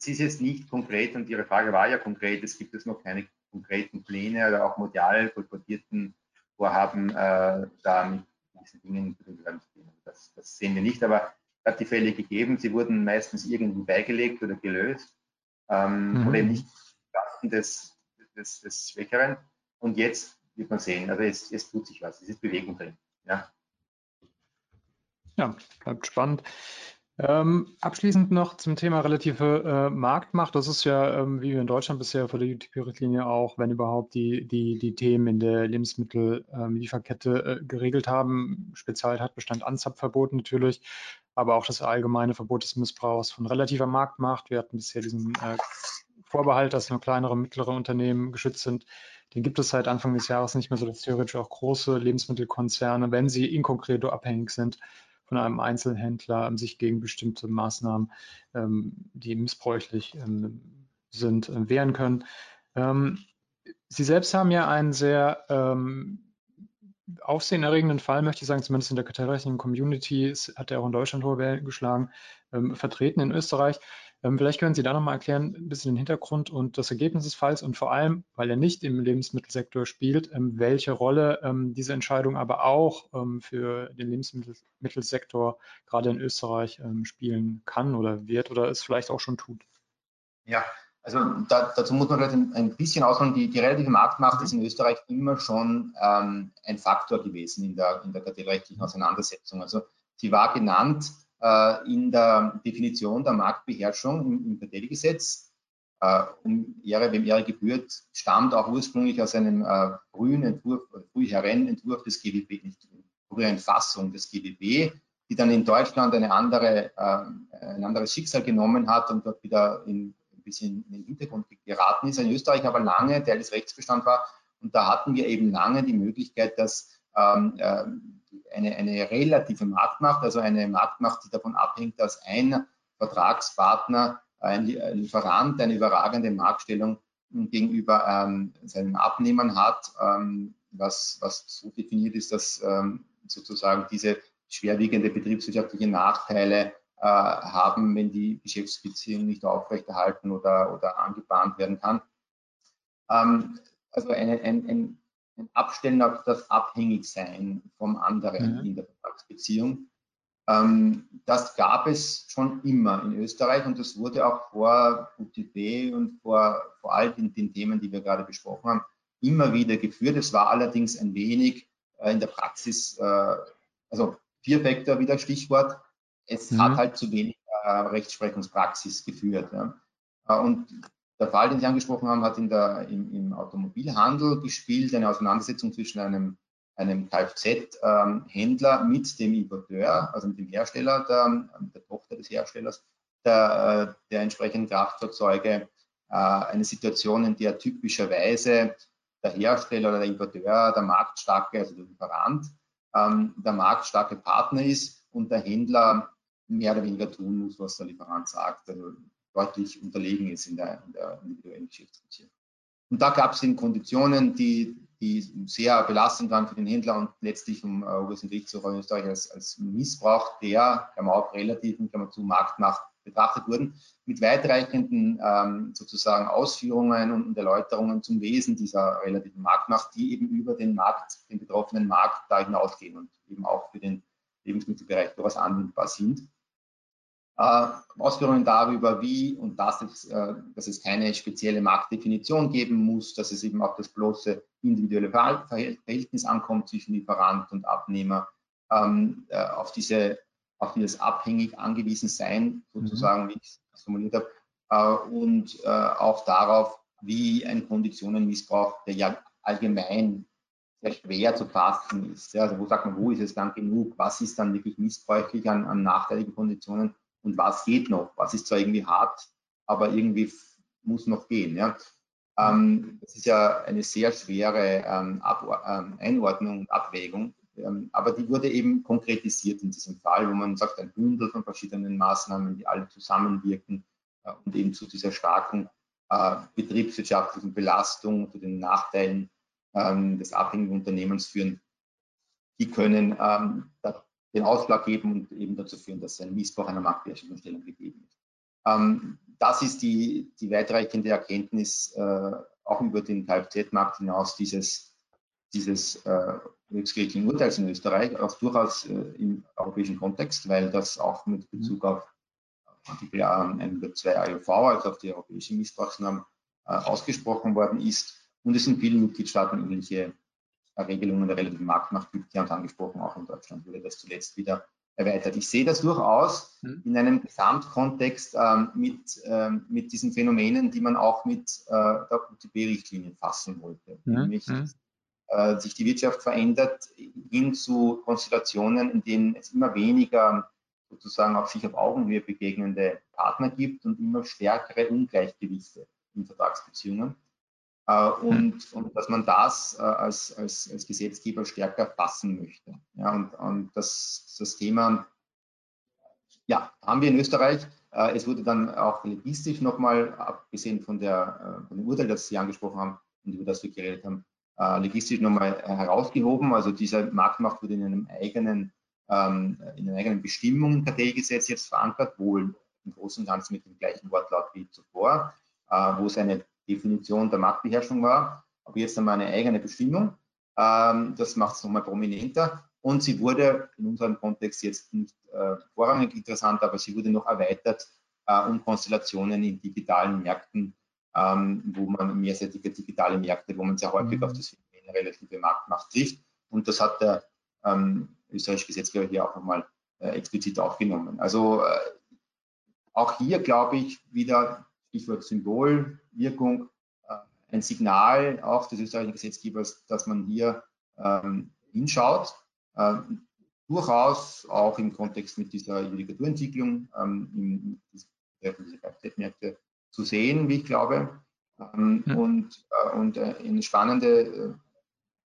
Es ist jetzt nicht konkret und Ihre Frage war ja konkret, es gibt jetzt noch keine konkreten Pläne oder auch medial kolportierten Vorhaben, äh, da mit diesen Dingen zu gehen. Das, das sehen wir nicht, aber es hat die Fälle gegeben, sie wurden meistens irgendwie beigelegt oder gelöst ähm, mhm. oder eben nicht des, des, des Schwächeren. Und jetzt wird man sehen, also jetzt, jetzt tut sich was, es ist Bewegung drin. Ja, ja bleibt spannend. Ähm, abschließend noch zum Thema relative äh, Marktmacht. Das ist ja, ähm, wie wir in Deutschland bisher vor der UTP-Richtlinie auch, wenn überhaupt, die, die, die Themen in der Lebensmittellieferkette ähm, äh, geregelt haben. Spezialtatbestand Anzapfverbot natürlich, aber auch das allgemeine Verbot des Missbrauchs von relativer Marktmacht. Wir hatten bisher diesen äh, Vorbehalt, dass nur kleinere und mittlere Unternehmen geschützt sind. Den gibt es seit Anfang des Jahres nicht mehr so, dass theoretisch auch große Lebensmittelkonzerne, wenn sie in konkreto abhängig sind, von einem Einzelhändler ähm, sich gegen bestimmte Maßnahmen, ähm, die missbräuchlich ähm, sind, äh, wehren können. Sie selbst haben ja einen sehr aufsehenerregenden Fall, möchte ich sagen, zumindest in der kartellrechtlichen Community, hat er auch in Deutschland hohe Wellen geschlagen, vertreten in Österreich. Ähm, vielleicht können Sie da nochmal erklären, ein bisschen den Hintergrund und das Ergebnis des Falls und vor allem, weil er nicht im Lebensmittelsektor spielt, ähm, welche Rolle ähm, diese Entscheidung aber auch für den Lebensmittelsektor gerade in Österreich spielen kann oder wird oder es vielleicht auch schon tut. Ja, also da, dazu muss man vielleicht ein, bisschen ausholen. Die, die relative Marktmacht ist in Österreich immer schon ähm, ein Faktor gewesen in der, in der kartellrechtlichen Auseinandersetzung. Also sie war genannt in der Definition der Marktbeherrschung im, im Kartellgesetz. Äh, um Ehre, wem Ehre gebührt, stammt auch ursprünglich aus einem äh, frühen Entwurf, früheren Entwurf des GWB, nicht früheren Fassung des GWB, die dann in Deutschland eine andere, ein anderes Schicksal genommen hat und dort wieder in bisschen in den Hintergrund geraten ist. In Österreich aber lange Teil des Rechtsbestands war. Und da hatten wir eben lange die Möglichkeit, dass ähm, äh, eine, eine relative Marktmacht, also eine Marktmacht, die davon abhängt, dass ein Vertragspartner, ein Lieferant eine überragende Marktstellung gegenüber ähm, seinen Abnehmern hat, ähm, was, was so definiert ist, dass ähm, sozusagen diese schwerwiegende betriebswirtschaftliche Nachteile äh, haben, wenn die Geschäftsbeziehung nicht aufrechterhalten oder, oder angebahnt werden kann. Ähm, also ein, ein, ein Abstellen auf das Abhängigsein vom anderen mhm. in der Vertragsbeziehung. Ähm, das gab es schon immer in Österreich und das wurde auch vor UTB und vor, vor all den, den Themen, die wir gerade besprochen haben, immer wieder geführt. Es war allerdings ein wenig äh, in der Praxis, äh, also Vier Vektor wieder Stichwort, es mhm. hat halt zu wenig äh, Rechtsprechungspraxis geführt. Ja. Äh, und der Fall, den Sie angesprochen haben, hat in der, im, im Automobilhandel gespielt, eine Auseinandersetzung zwischen einem, einem Kfz-Händler mit dem Importeur, also mit dem Hersteller, der, der Tochter des Herstellers, der, der entsprechenden Kraftfahrzeuge. Äh, eine Situation, in der typischerweise der Hersteller oder der Importeur, der marktstarke, also der Lieferant, ähm, der marktstarke Partner ist und der Händler mehr oder weniger tun muss, was der Lieferant sagt, also deutlich unterlegen ist in der, in der individuellen Geschäftsbeziehung. Und da gab es in Konditionen, die, die sehr belastend waren für den Händler und letztlich vom Obersten Gerichtshof in Österreich als, als Missbrauch der, kann man auch relativ, kann man zu Marktmacht betrachtet wurden, mit weitreichenden ähm, sozusagen Ausführungen und, Erläuterungen zum Wesen dieser relativen Marktmacht, die eben über den Markt, den betroffenen Markt da hinausgehen und eben auch für den Lebensmittelbereich durchaus anwendbar sind. Äh, Ausführungen darüber, wie und dass es, äh, dass es keine spezielle Marktdefinition geben muss, dass es eben auf das bloße individuelle Verhältnis ankommt zwischen Lieferant und Abnehmer, ähm, äh, auf diese auf dieses abhängig angewiesen sein, sozusagen, mhm. wie ich es formuliert habe, und auch darauf, wie ein Konditionenmissbrauch, der ja allgemein sehr schwer zu fassen ist. Also wo sagt man, wo ist es dann genug? Was ist dann wirklich missbräuchlich an, an nachteiligen Konditionen und was geht noch? Was ist zwar irgendwie hart, aber irgendwie muss noch gehen. Ja? Ähm, das ist ja eine sehr schwere ähm, ähm, Einordnung und Abwägung. Ähm, aber die wurde eben konkretisiert in diesem Fall, wo man sagt, ein Bündel von verschiedenen Maßnahmen, die alle zusammenwirken äh, und eben zu dieser starken äh, betriebswirtschaftlichen Belastung, zu den Nachteilen ähm, des abhängigen Unternehmens führen, die können ähm, den Ausschlag geben und eben dazu führen, dass ein Missbrauch einer Marktbeherrschungsstellung gegeben ist. das ist die, die weitreichende Erkenntnis äh, auch über den Kfz-Markt hinaus dieses, dieses höchstgerichtlichen Urteils in Österreich, auch durchaus äh, im europäischen Kontext, weil das auch mit Bezug auf Artikel 102 AOV, also auf die europäische Missbrauchsnorm, äh, ausgesprochen worden ist. Und es in vielen Mitgliedstaaten ähnliche Regelungen der relativen Marktmacht gibt. Die haben es angesprochen, auch in Deutschland wurde das zuletzt wieder erweitert. Ich sehe das durchaus mhm. in einem Gesamtkontext ähm, mit, ähm, mit diesen Phänomenen, die man auch mit äh, der UTB-Richtlinie fassen wollte. Mhm. Nämlich mhm äh, sich die Wirtschaft verändert, hin zu Konstellationen, in denen es immer weniger sozusagen auf sich auf Augenhöhe begegnende Partner gibt und immer stärkere Ungleichgewichte in Vertragsbeziehungen. Äh, und, und dass man das äh, als, als, als Gesetzgeber stärker fassen möchte. Ja, und, und das, das Thema ja, haben wir in Österreich. Äh, es wurde dann auch legistisch nochmal, abgesehen von, der, von dem Urteil, das Sie angesprochen haben und über das wir geredet haben, legistisch nochmal herausgehoben. Also diese Marktmacht wurde in einem eigenen, ähm, in einer eigenen Bestimmung im Kartellgesetz jetzt verankert, wohl im Großen und Ganzen mit dem gleichen Wortlaut wie zuvor, wo es eine Definition der Marktbeherrschung war. Aber jetzt haben wir eine eigene Bestimmung. Ähm, das macht es nochmal prominenter. Und sie wurde in unserem Kontext jetzt nicht äh, vorrangig interessant, aber sie wurde noch erweitert äh, um Konstellationen in digitalen Märkten, ähm, wo man mehrseitige digitale Märkte, wo man sehr häufig mhm. auf das Phänomen relative Marktmacht trifft. Und das hat der ähm, österreichische Gesetzgeber hier auch nochmal äh, explizit aufgenommen. Also äh, auch hier glaube ich wieder Stichwort Symbolwirkung, äh, ein Signal auch des österreichischen Gesetzgebers, dass man hier ähm, hinschaut. Äh, durchaus auch im Kontext mit dieser Judikaturentwicklung ähm, in, Kfz-Märkte zu sehen, wie ich glaube. Ähm, mhm. Und, äh, und äh, eine spannende äh,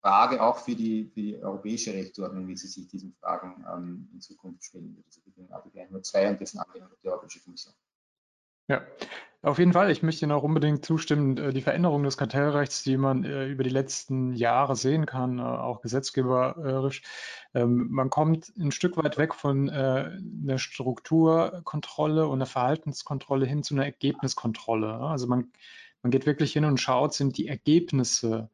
Frage auch für die, für die europäische Rechtsordnung, wie sie sich diesen Fragen ähm, in Zukunft stellen wird. Also Artikel 102 und dessen Anwendung der Europäischen Kommission. Ja, auf jeden Fall. Ich möchte Ihnen auch unbedingt zustimmen. Äh, die Veränderung des Kartellrechts, die man äh, über die letzten Jahre sehen kann, äh, auch gesetzgeberisch, ähm, man kommt ein Stück weit weg von einer Strukturkontrolle und einer Verhaltenskontrolle hin zu einer Ergebniskontrolle. Also man, man geht wirklich hin und schaut, sind die Ergebnisse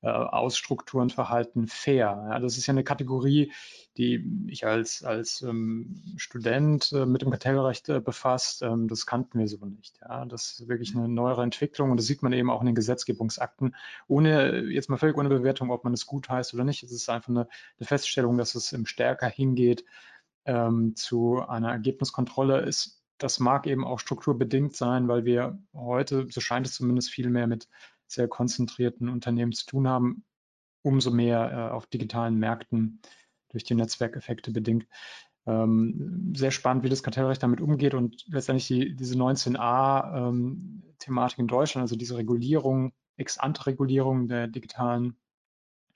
äh, aus Strukturen Verhalten fair. Ja, das ist ja eine Kategorie, die ich als, als ähm, Student äh, mit dem Kartellrecht äh, befasst, ähm, das kannten wir so nicht. Ja, das ist wirklich eine neuere Entwicklung und das sieht man eben auch in den Gesetzgebungsakten, ohne jetzt mal völlig ohne Bewertung, ob man es gut heißt oder nicht. Es ist einfach eine, eine Feststellung, dass es stärker hingeht ähm, zu einer Ergebniskontrolle. Ist, das mag eben auch strukturbedingt sein, weil wir heute, so scheint es zumindest, viel mehr mit sehr konzentrierten Unternehmen zu tun haben, umso mehr äh, auf digitalen Märkten durch die Netzwerkeffekte bedingt. Ähm, sehr spannend, wie das Kartellrecht damit umgeht und letztendlich die, diese 19a-Thematik ähm, in Deutschland, also diese Regulierung, Ex-ante-Regulierung der digitalen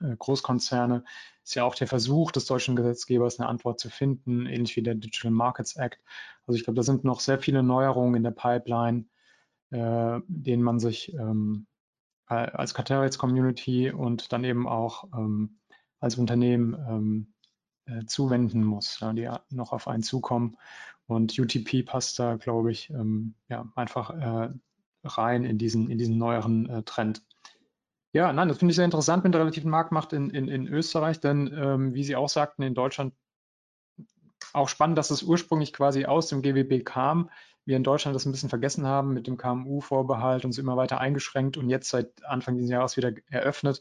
äh, Großkonzerne, ist ja auch der Versuch des deutschen Gesetzgebers, eine Antwort zu finden, ähnlich wie der Digital Markets Act. Also ich glaube, da sind noch sehr viele Neuerungen in der Pipeline, äh, denen man sich ähm, äh, als Kartellrechts-Community und dann eben auch ähm, als Unternehmen ähm, äh, zuwenden muss, ja, die noch auf einen zukommen. Und UTP passt da, glaube ich, ähm, ja, einfach äh, rein in diesen, in diesen neueren äh, Trend. Ja, nein, das finde ich sehr interessant mit der relativen Marktmacht in, in, in Österreich, denn ähm, wie Sie auch sagten, in Deutschland auch spannend, dass es ursprünglich quasi aus dem GWB kam wir in Deutschland das ein bisschen vergessen haben mit dem KMU-Vorbehalt und so immer weiter eingeschränkt und jetzt seit Anfang dieses Jahres wieder eröffnet.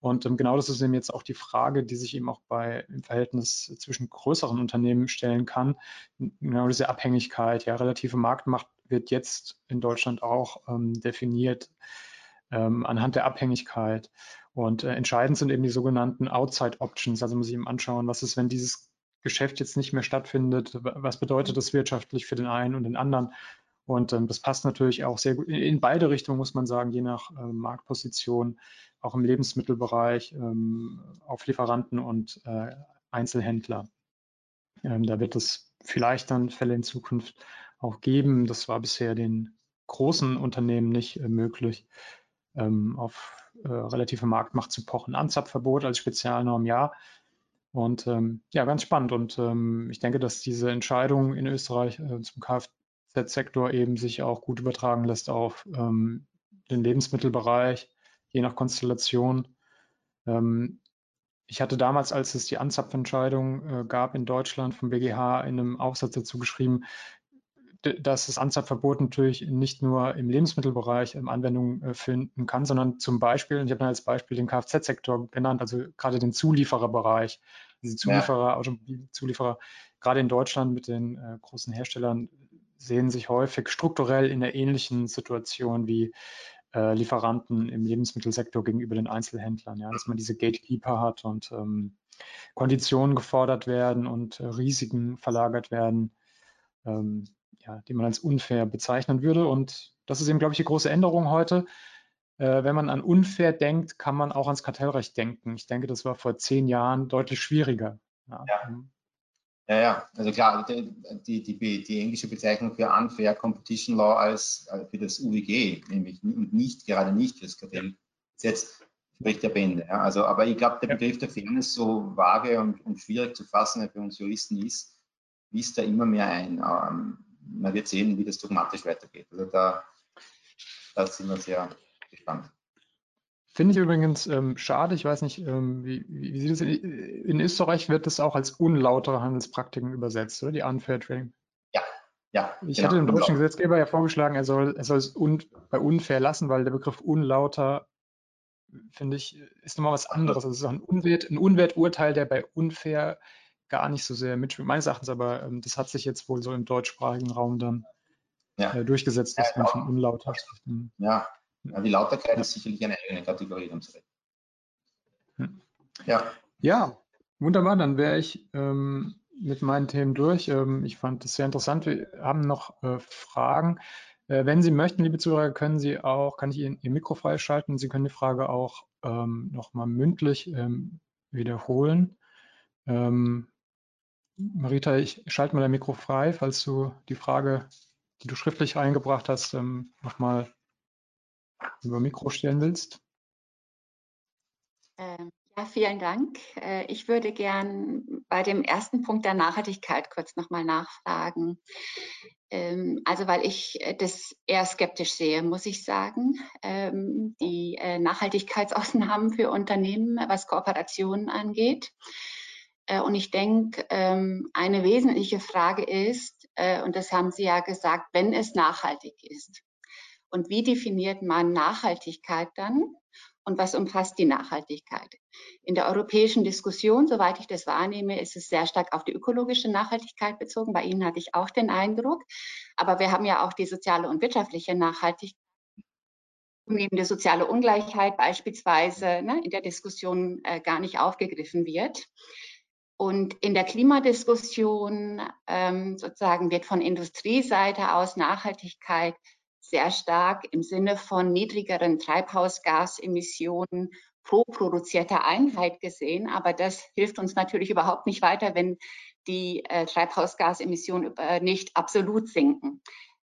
Und ähm, genau das ist eben jetzt auch die Frage, die sich eben auch bei im Verhältnis zwischen größeren Unternehmen stellen kann. Genau diese Abhängigkeit, ja, relative Marktmacht wird jetzt in Deutschland auch ähm, definiert ähm, anhand der Abhängigkeit. Und äh, entscheidend sind eben die sogenannten Outside Options. Also muss ich eben anschauen, was ist, wenn dieses Geschäft jetzt nicht mehr stattfindet, was bedeutet das wirtschaftlich für den einen und den anderen? Und ähm, das passt natürlich auch sehr gut in beide Richtungen, muss man sagen, je nach äh, Marktposition, auch im Lebensmittelbereich, ähm, auf Lieferanten und äh, Einzelhändler. Ähm, da wird es vielleicht dann Fälle in Zukunft auch geben. Das war bisher den großen Unternehmen nicht äh, möglich, ähm, auf äh, relative Marktmacht zu pochen. Anzapfverbot als Spezialnorm ja, und ähm, ja, ganz spannend. Und ähm, ich denke, dass diese Entscheidung in Österreich äh, zum Kfz-Sektor eben sich auch gut übertragen lässt auf ähm, den Lebensmittelbereich, je nach Konstellation. Ähm, ich hatte damals, als es die Anzapfentscheidung äh, gab in Deutschland vom BGH, in einem Aufsatz dazu geschrieben, dass das Anzapfverbot natürlich nicht nur im Lebensmittelbereich ähm, Anwendung äh, finden kann, sondern zum Beispiel, und ich habe dann als Beispiel den Kfz-Sektor genannt, also gerade den Zuliefererbereich, diese Zulieferer, ja. Automobilzulieferer, gerade in Deutschland mit den äh, großen Herstellern sehen sich häufig strukturell in einer ähnlichen Situation wie äh, Lieferanten im Lebensmittelsektor gegenüber den Einzelhändlern, ja, dass man diese Gatekeeper hat und ähm, Konditionen gefordert werden und äh, Risiken verlagert werden. Ähm, ja, die man als unfair bezeichnen würde. Und das ist eben, glaube ich, die große Änderung heute. Äh, wenn man an unfair denkt, kann man auch ans Kartellrecht denken. Ich denke, das war vor zehn Jahren deutlich schwieriger. Ja, ja, ja, ja. also klar, die, die, die, englische Bezeichnung für Unfair Competition Law als äh, für das UWG, nämlich und nicht, gerade nicht für das Kartellgesetz, spricht der Bände. Ja. Also, aber ich glaube, der Begriff der Fairness so vage und, und schwierig zu fassen für uns Juristen ist, liest da immer mehr ein. Ähm, man wird sehen, wie das dogmatisch weitergeht. Also da, da sind wir sehr gespannt. Finde ich übrigens ähm, schade, ich weiß nicht, ähm, wie, wie sieht es in, in Österreich wird das auch als unlautere Handelspraktiken übersetzt, oder? Die Unfair Trading. Ja, ja. Ich genau, hatte dem deutschen Gesetzgeber ja vorgeschlagen, er soll, er soll es un, bei unfair lassen, weil der Begriff unlauter, finde ich, ist nochmal was anderes. Also es ist ein, Unwert, ein Unwerturteil, der bei unfair gar nicht so sehr mitspielt, meines Erachtens, aber ähm, das hat sich jetzt wohl so im deutschsprachigen Raum dann ja. äh, durchgesetzt, dass ja, man von spricht. Hm. Ja. ja, die Lauterkeit ist sicherlich eine eigene Kategorie. Hm. Ja. ja, wunderbar, dann wäre ich ähm, mit meinen Themen durch. Ähm, ich fand das sehr interessant. Wir haben noch äh, Fragen. Äh, wenn Sie möchten, liebe Zuhörer, können Sie auch, kann ich Ihnen Ihr Mikro freischalten. Sie können die Frage auch ähm, nochmal mündlich ähm, wiederholen. Ähm, Marita, ich schalte mal dein Mikro frei, falls du die Frage, die du schriftlich eingebracht hast, ähm, nochmal über Mikro stellen willst. Ähm, ja, vielen Dank. Äh, ich würde gern bei dem ersten Punkt der Nachhaltigkeit kurz nochmal nachfragen. Ähm, also, weil ich das eher skeptisch sehe, muss ich sagen. Ähm, die äh, Nachhaltigkeitsausnahmen für Unternehmen, was Kooperationen angeht. Und ich denke, eine wesentliche Frage ist, und das haben Sie ja gesagt, wenn es nachhaltig ist. Und wie definiert man Nachhaltigkeit dann? und was umfasst die Nachhaltigkeit. In der europäischen Diskussion, soweit ich das wahrnehme, ist es sehr stark auf die ökologische Nachhaltigkeit bezogen. Bei Ihnen hatte ich auch den Eindruck. Aber wir haben ja auch die soziale und wirtschaftliche Nachhaltigkeit. Zunehmende soziale Ungleichheit beispielsweise ne, in der Diskussion äh, gar nicht aufgegriffen wird. Und in der Klimadiskussion ähm, sozusagen wird von Industrieseite aus Nachhaltigkeit sehr stark im Sinne von niedrigeren Treibhausgasemissionen pro produzierter Einheit gesehen. Aber das hilft uns natürlich überhaupt nicht weiter, wenn die äh, Treibhausgasemissionen äh, nicht absolut sinken.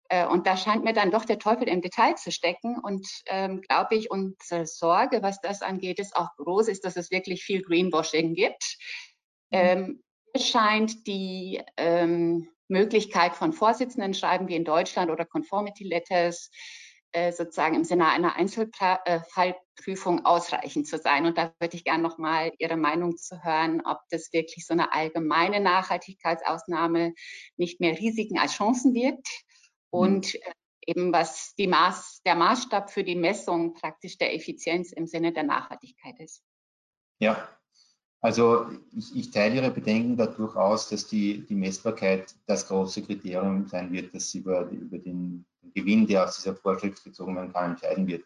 Äh, und da scheint mir dann doch der Teufel im Detail zu stecken. Und ähm, glaube ich, unsere Sorge, was das angeht, ist auch groß, ist, dass es wirklich viel Greenwashing gibt. Mhm. Ähm, scheint die ähm, Möglichkeit von Vorsitzenden schreiben wie in Deutschland oder Conformity Letters äh, sozusagen im Sinne einer Einzelfallprüfung ausreichend zu sein. Und da würde ich gerne noch mal Ihre Meinung zu hören, ob das wirklich so eine allgemeine Nachhaltigkeitsausnahme nicht mehr Risiken als Chancen wirkt und mhm. eben was Maß, der Maßstab für die Messung praktisch der Effizienz im Sinne der Nachhaltigkeit ist. Ja, also ich, ich, teile Ihre Bedenken da durchaus, dass die, die Messbarkeit das große Kriterium sein wird, das über, über den Gewinn, der aus dieser Vorschrift gezogen werden kann, entscheiden wird.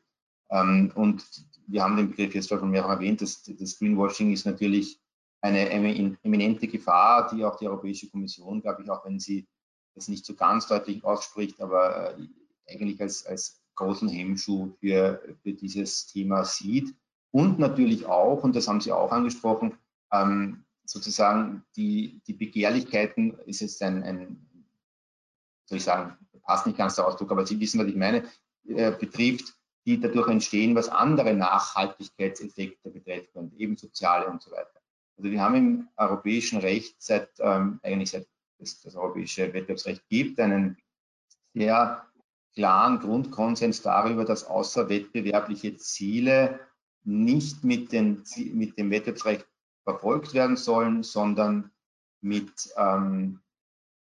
Ähm, und wir haben den Begriff jetzt schon mehrfach erwähnt, dass das Greenwashing ist natürlich eine eminente Gefahr, die auch die Europäische Kommission, glaube ich, auch wenn sie das nicht so ganz deutlich ausspricht, aber äh, eigentlich als, als großen Hemmschuh für, für dieses Thema sieht. Und natürlich auch, und das haben Sie auch angesprochen, ähm, sozusagen die, die Begehrlichkeiten, ist jetzt ein, ein, soll ich sagen, passt nicht ganz der Ausdruck, aber Sie wissen, was ich meine, äh, betrifft, die dadurch entstehen, was andere Nachhaltigkeitseffekte betrifft und eben soziale und so weiter. Also wir haben im europäischen Recht seit, ähm, eigentlich seit es das europäische Wettbewerbsrecht gibt, einen sehr klaren Grundkonsens darüber, dass außerwettbewerbliche Ziele nicht mit, den, mit dem Wettbewerbsrecht verfolgt werden sollen, sondern mit, ähm,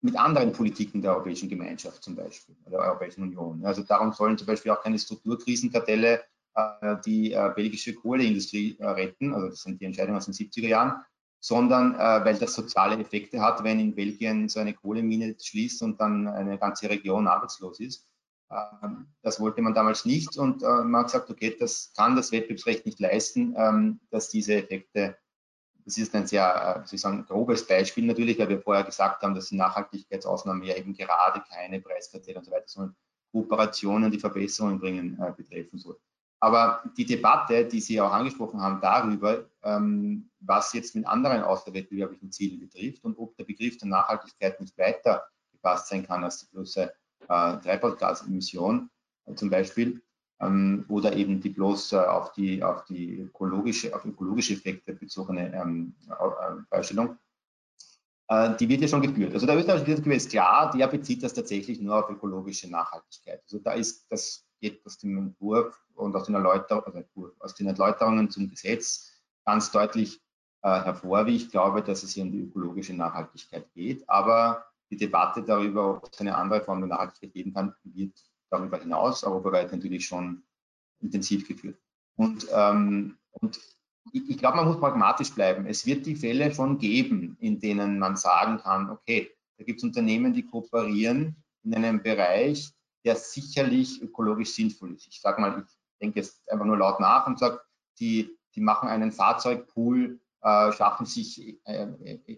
mit anderen Politiken der Europäischen Gemeinschaft zum Beispiel, der Europäischen Union. Also darum sollen zum Beispiel auch keine Strukturkrisenkartelle äh, die äh, belgische Kohleindustrie äh, retten, also das sind die Entscheidungen aus den 70er Jahren, sondern äh, weil das soziale Effekte hat, wenn in Belgien so eine Kohlemine schließt und dann eine ganze Region arbeitslos ist. Ähm, das wollte man damals nicht und äh, man hat gesagt, okay, das kann das Wettbewerbsrecht nicht leisten, ähm, dass diese Effekte das ist ein sehr, äh, sagen, grobes Beispiel natürlich, weil wir vorher gesagt haben, dass die Nachhaltigkeitsausnahmen ja eben gerade keine Preiskartelle und so weiter, sondern Kooperationen, die Verbesserungen bringen, äh, betreffen soll. Aber die Debatte, die Sie auch angesprochen haben, darüber, ähm, was jetzt mit anderen außerwettbewerblichen Zielen betrifft und ob der Begriff der Nachhaltigkeit nicht weiter gefasst sein kann als die bloße äh, Treibhausgasemission äh, zum Beispiel, ähm, oder eben die bloß äh, auf die, auf die ökologische, auf ökologische Effekte bezogene ähm, Freistellung. Äh, die wird ja schon geführt. Also der österreichische Gesetzgeber ist klar, der bezieht das tatsächlich nur auf ökologische Nachhaltigkeit. Also da ist, das geht aus dem Entwurf und aus den, also aus den Erläuterungen zum Gesetz ganz deutlich äh, hervor, wie ich glaube, dass es hier um die ökologische Nachhaltigkeit geht. Aber die Debatte darüber, ob es eine andere Form der Nachhaltigkeit geben kann, wird darüber hinaus europaweit natürlich schon intensiv geführt. Und, ähm, und ich, ich glaube, man muss pragmatisch bleiben. Es wird die Fälle schon geben, in denen man sagen kann, okay, da gibt es Unternehmen, die kooperieren in einem Bereich, der sicherlich ökologisch sinnvoll ist. Ich sage mal, ich denke jetzt einfach nur laut nach und sage, die, die machen einen Fahrzeugpool, äh, schaffen sich äh,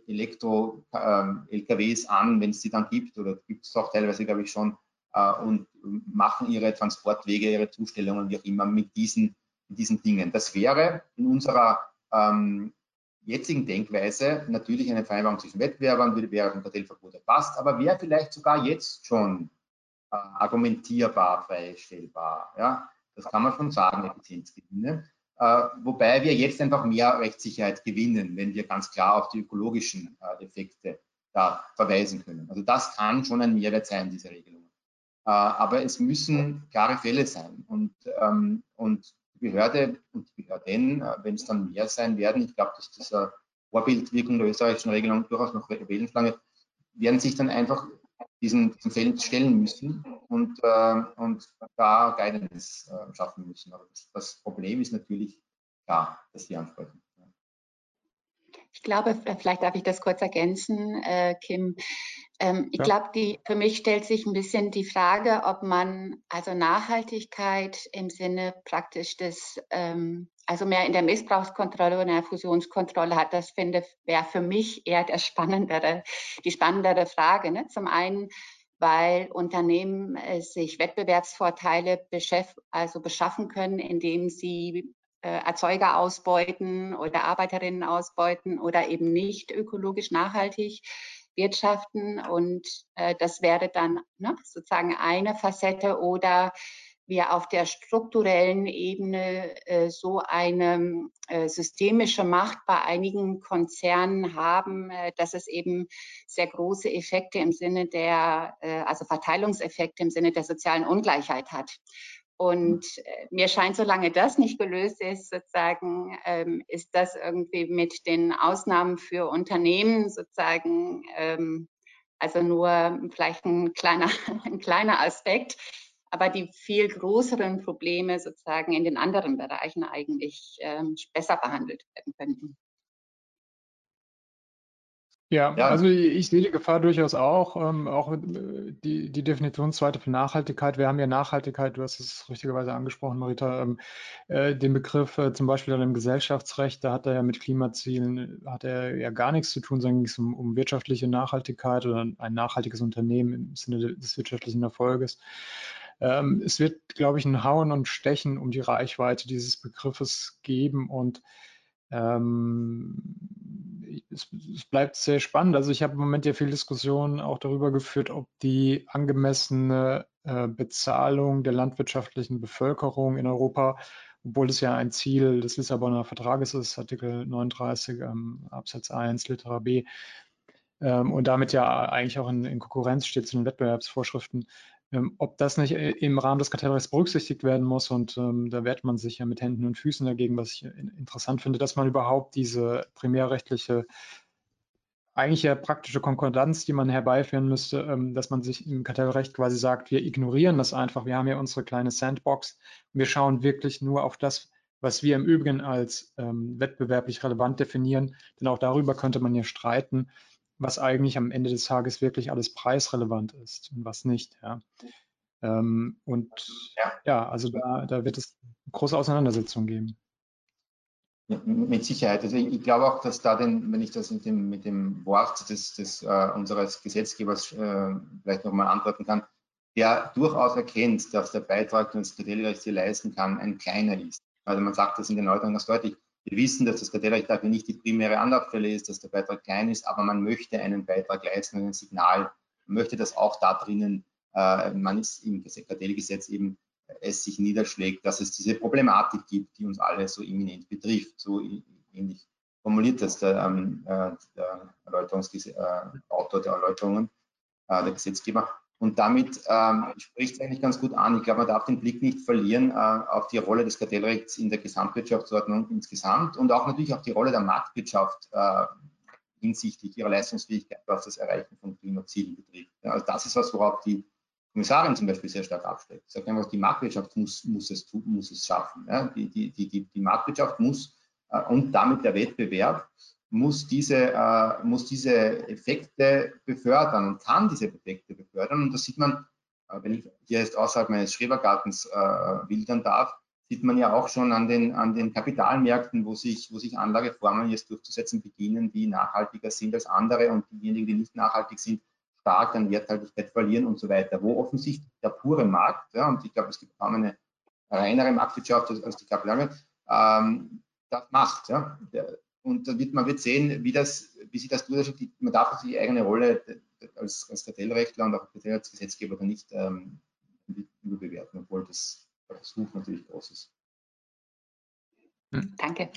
Elektro-LKWs ähm, an, wenn es die dann gibt, oder gibt es auch teilweise, glaube ich, schon äh, und machen ihre Transportwege, ihre Zustellungen, wie auch immer, mit diesen, mit diesen Dingen. Das wäre in unserer ähm, jetzigen Denkweise natürlich eine Vereinbarung zwischen Wettbewerbern, wäre ein Kartellverbot erfasst, aber wäre vielleicht sogar jetzt schon äh, argumentierbar, freistellbar. Ja? Das kann man schon sagen, Effizienzgewinne. Äh, wobei wir jetzt einfach mehr Rechtssicherheit gewinnen, wenn wir ganz klar auf die ökologischen äh, Effekte da verweisen können. Also das kann schon ein Mehrwert sein, diese Regelungen. Äh, aber es müssen klare Fälle sein. Und, ähm, und die Behörde und die Behörden, äh, wenn es dann mehr sein werden, ich glaube, dass das eine Vorbildwirkung der österreichischen Regelung durchaus noch wählenschlange, werden sich dann einfach diesen, diesen Fällen stellen müssen und, äh, und da Guidance äh, schaffen müssen. Aber das, das, Problem ist natürlich klar, dass Sie ansprechen. Ich glaube, vielleicht darf ich das kurz ergänzen, äh, Kim. Ähm, ich ja. glaube, für mich stellt sich ein bisschen die Frage, ob man also Nachhaltigkeit im Sinne praktisch des, ähm, also mehr in der Missbrauchskontrolle in der Fusionskontrolle hat. Das finde wäre für mich eher der spannendere, die spannendere Frage. Ne? Zum einen, weil Unternehmen äh, sich Wettbewerbsvorteile also beschaffen können, indem sie äh, Erzeuger ausbeuten oder Arbeiterinnen ausbeuten oder eben nicht ökologisch nachhaltig wirtschaften. Und äh, das wäre dann ne, sozusagen eine Facette oder wir auf der strukturellen Ebene äh, so eine äh, systemische Macht bei einigen Konzernen haben, äh, dass es eben sehr große Effekte im Sinne der, äh, also Verteilungseffekte im Sinne der sozialen Ungleichheit hat. Und äh, mir scheint, solange das nicht gelöst ist, sozusagen, ähm, ist das irgendwie mit den Ausnahmen für Unternehmen sozusagen, ähm, also nur vielleicht ein kleiner, [laughs] ein kleiner Aspekt, aber die viel größeren Probleme sozusagen in den anderen Bereichen eigentlich ähm, besser behandelt werden könnten. Ja, ja, also ich sehe die Gefahr durchaus auch, ähm, auch äh, die, die Definitionsseite für Nachhaltigkeit. Wir haben ja Nachhaltigkeit, du hast es richtigerweise angesprochen, Marita, ähm, äh, den Begriff äh, zum Beispiel dann im Gesellschaftsrecht, da hat er ja mit Klimazielen, hat er ja gar nichts zu tun, sondern ging es um, um wirtschaftliche Nachhaltigkeit oder ein nachhaltiges Unternehmen im Sinne des wirtschaftlichen Erfolges. Ähm, es wird, glaube ich, ein Hauen und Stechen um die Reichweite dieses Begriffes geben und ähm, es, bleibt sehr spannend. Also ich habe im Moment ja viel Diskussion auch darüber geführt, ob die angemessene äh, Bezahlung der landwirtschaftlichen Bevölkerung in Europa, obwohl es ja ein Ziel des Lissabonner Vertrages ist, Artikel 39 ähm, Absatz 1 Litera B, ähm, und damit ja eigentlich auch in Konkurrenz steht zu den Wettbewerbsvorschriften, ähm, ob das nicht äh, im Rahmen des Kartellrechts berücksichtigt werden muss. Und ähm, da wehrt man sich ja mit Händen und Füßen dagegen, was ich interessant finde, dass man überhaupt diese primärrechtliche, eigentlich ja praktische Konkordanz, die man herbeiführen müsste, ähm, dass man sich im Kartellrecht quasi sagt, wir ignorieren das einfach. Wir haben ja unsere kleine Sandbox. Wir schauen wirklich nur auf das, was wir im Übrigen als ähm, wettbewerblich relevant definieren. Denn auch darüber könnte man ja streiten was eigentlich am Ende des Tages wirklich alles preisrelevant ist und was nicht. Ja. Ähm, und ja. also da, da wird es große Auseinandersetzungen geben. Mit Sicherheit. Also ich, glaube auch, dass da den, wenn ich das mit dem, mit dem Wort des, des äh, unseres Gesetzgebers äh, vielleicht nochmal antworten kann, der durchaus erkennt, dass der Beitrag, den das Kartellrecht hier leisten kann, ein kleiner ist. Also man sagt das in den Erläuterungen ganz deutlich. Wir wissen, dass das Kartellrecht dafür nicht die primäre Anlaufstelle ist, dass der Beitrag klein ist, aber man möchte einen Beitrag leisten, ein Signal, man möchte das auch da drinnen, äh, man ist im Kartellgesetz eben, es sich niederschlägt, dass es diese Problematik gibt, die uns alle so eminent betrifft. So ähnlich formuliert das der, ähm, äh, der Erläuterungsautor äh, der Erläuterungen, äh, der Gesetzgeber. Und damit ähm, spricht es eigentlich ganz gut an. Ich glaube, man darf den Blick nicht verlieren äh, auf die Rolle des Kartellrechts in der Gesamtwirtschaftsordnung insgesamt und auch natürlich auf die Rolle der Marktwirtschaft äh, hinsichtlich ihrer Leistungsfähigkeit, was das Erreichen von Klimazielen betrifft. Ja, also das ist was, worauf die Kommissarin zum Beispiel sehr stark absteckt. Sie sagt einfach, die Marktwirtschaft muss, muss, es, muss es schaffen. Ja? Die, die, die, die Marktwirtschaft muss äh, und damit der Wettbewerb muss diese, äh, muss diese Effekte befördern und kann diese Effekte befördern. Und das sieht man, äh, wenn ich hier jetzt außerhalb meines Schrebergartens äh, wildern darf, sieht man ja auch schon an den, an den Kapitalmärkten, wo sich, wo sich Anlageformen jetzt durchzusetzen beginnen, die nachhaltiger sind als andere und diejenigen, die nicht nachhaltig sind, stark an Werthaltigkeit verlieren und so weiter, wo offensichtlich der pure Markt, ja, und ich glaube, es gibt kaum eine reinere Marktwirtschaft als die Kapitalmarkt, ähm, das macht. Ja. Und da wird, man wird sehen, wie, das, wie sich das tut. Man darf die eigene Rolle als, als Kartellrechtler und auch als Gesetzgeber da nicht ähm, überbewerten, obwohl das Versuch natürlich groß ist. Hm. Danke.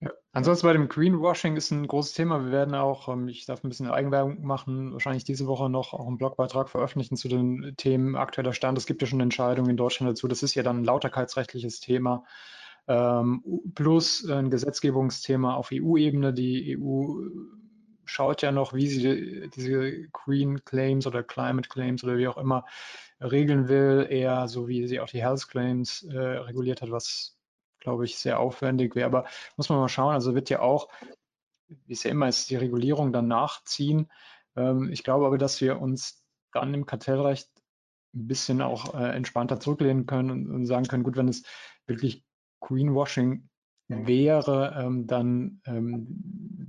Ja. Ansonsten bei dem Greenwashing ist ein großes Thema. Wir werden auch, ähm, ich darf ein bisschen Eigenwerbung machen, wahrscheinlich diese Woche noch auch einen Blogbeitrag veröffentlichen zu den Themen aktueller Stand. Es gibt ja schon Entscheidungen in Deutschland dazu. Das ist ja dann ein lauterkeitsrechtliches Thema plus ein Gesetzgebungsthema auf EU-Ebene. Die EU schaut ja noch, wie sie diese Green Claims oder Climate Claims oder wie auch immer regeln will, eher so wie sie auch die Health Claims äh, reguliert hat, was glaube ich sehr aufwendig wäre. Aber muss man mal schauen, also wird ja auch, wie es ja immer ist, die Regulierung dann nachziehen. Ähm, ich glaube aber, dass wir uns dann im Kartellrecht ein bisschen auch äh, entspannter zurücklehnen können und, und, sagen können, gut, wenn es wirklich Greenwashing wäre, ähm, dann ähm,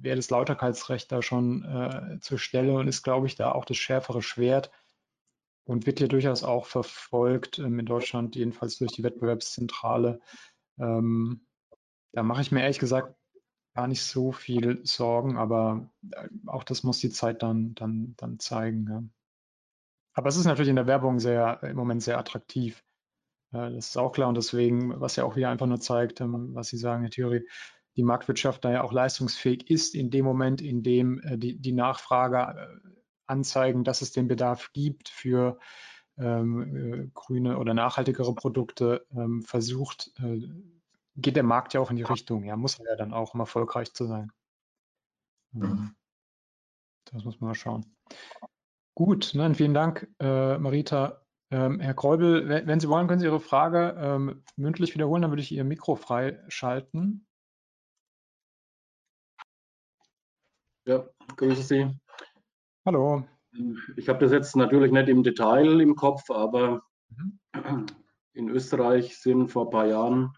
wäre das Lauterkeitsrecht da schon äh, zur Stelle und ist, glaube ich, da auch das schärfere Schwert und wird hier durchaus auch verfolgt, ähm, in Deutschland jedenfalls durch die Wettbewerbszentrale. Ähm, da mache ich mir ehrlich gesagt gar nicht so viel Sorgen, aber äh, auch das muss die Zeit dann, dann, dann zeigen. Ja. Aber es ist natürlich in der Werbung sehr, im Moment sehr attraktiv. Das ist auch klar und deswegen, was ja auch wieder einfach nur zeigt, ähm, was Sie sagen, Herr Thierry, die Marktwirtschaft da ja auch leistungsfähig ist in dem Moment, in dem äh, die, die Nachfrage äh, anzeigen, dass es den Bedarf gibt für ähm, äh, grüne oder nachhaltigere Produkte, ähm, versucht, äh, geht der Markt ja auch in die Richtung. Ja, muss er ja dann auch, um erfolgreich zu sein. Mhm. Das muss man mal schauen. Gut, nein, vielen Dank, äh, Marita. Ähm, Herr Kräubel, wenn, wenn, Sie wollen, können Sie Ihre Frage ähm, mündlich wiederholen, dann würde ich Ihr Mikro freischalten. Ja, grüße Sie. Hallo. Ich habe das jetzt natürlich nicht im Detail im Kopf, aber mhm. in Österreich sind vor ein paar Jahren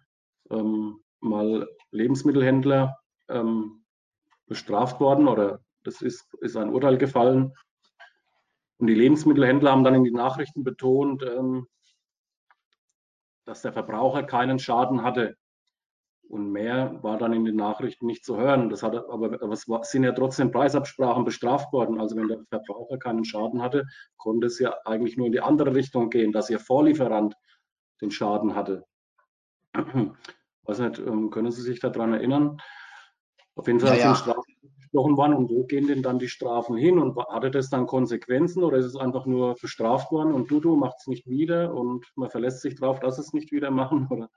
ähm, mal Lebensmittelhändler ähm, bestraft worden oder das ist, ist ein Urteil gefallen und die Lebensmittelhändler haben dann in den Nachrichten betont, ähm, dass der Verbraucher keinen Schaden hatte. Und mehr war dann in den Nachrichten nicht zu hören. Das hat, aber, aber es war, sind ja trotzdem Preisabsprachen bestraft worden. Also wenn der Verbraucher keinen Schaden hatte, konnte es ja eigentlich nur in die andere Richtung gehen, dass Ihr Vorlieferant den Schaden hatte. [clears throat] Weiß nicht, ähm, können Sie sich daran erinnern? Auf jeden Fall ja, sind ja gesprochen worden und wo gehen denn dann die Strafen hin und hatte das dann Konsequenzen oder ist es einfach nur bestraft worden und Dudu macht es nicht wieder und man verlässt sich darauf, dass es nicht wieder machen oder?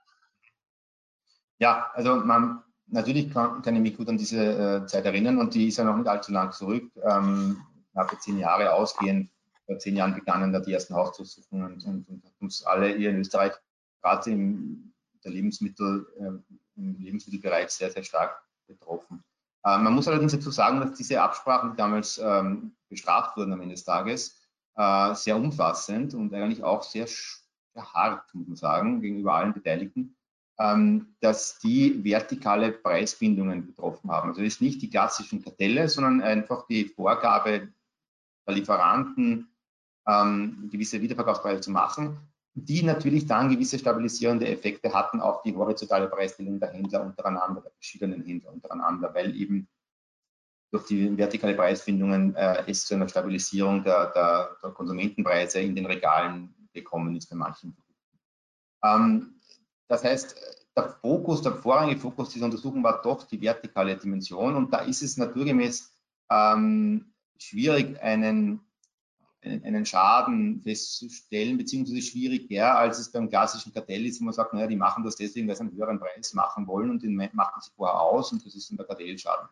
Ja, also man natürlich kann, kann ich mich gut an diese äh, Zeit erinnern und die ist ja noch nicht allzu lang zurück, ähm, knappe zehn Jahre ausgehend. Vor zehn Jahren begannen da die ersten Hausdurchsuchungen und, und, und uns alle hier in Österreich gerade im, der Lebensmittel, äh, im Lebensmittelbereich sehr, sehr stark betroffen. Äh, man muss allerdings dazu sagen, dass diese Absprachen, die damals ähm, bestraft wurden am Ende des Tages, äh, sehr umfassend und eigentlich auch sehr, sehr hart, muss man sagen, gegenüber allen Beteiligten, ähm, dass die vertikale Preisbindungen betroffen haben. Also es ist nicht die klassischen Kartelle, sondern einfach die Vorgabe der Lieferanten, ähm, gewisse Wiederverkaufspreise zu machen die natürlich dann gewisse stabilisierende Effekte hatten auf die horizontale Preisbildung der Händler untereinander, der verschiedenen Händler untereinander, weil eben durch die vertikale Preisbindungen äh, es zu einer Stabilisierung der, der, der, Konsumentenpreise in den Regalen gekommen ist bei manchen Produkten. Ähm, das heißt, der Fokus, der vorrangige Fokus dieser Untersuchung war doch die vertikale Dimension und da ist es naturgemäß ähm, schwierig, einen einen Schaden festzustellen, beziehungsweise schwieriger, als es beim klassischen Kartell ist, wo man sagt, naja, die machen das deswegen, weil sie einen höheren Preis machen wollen und den machen sie vorher aus und das ist dann der Kartellschaden.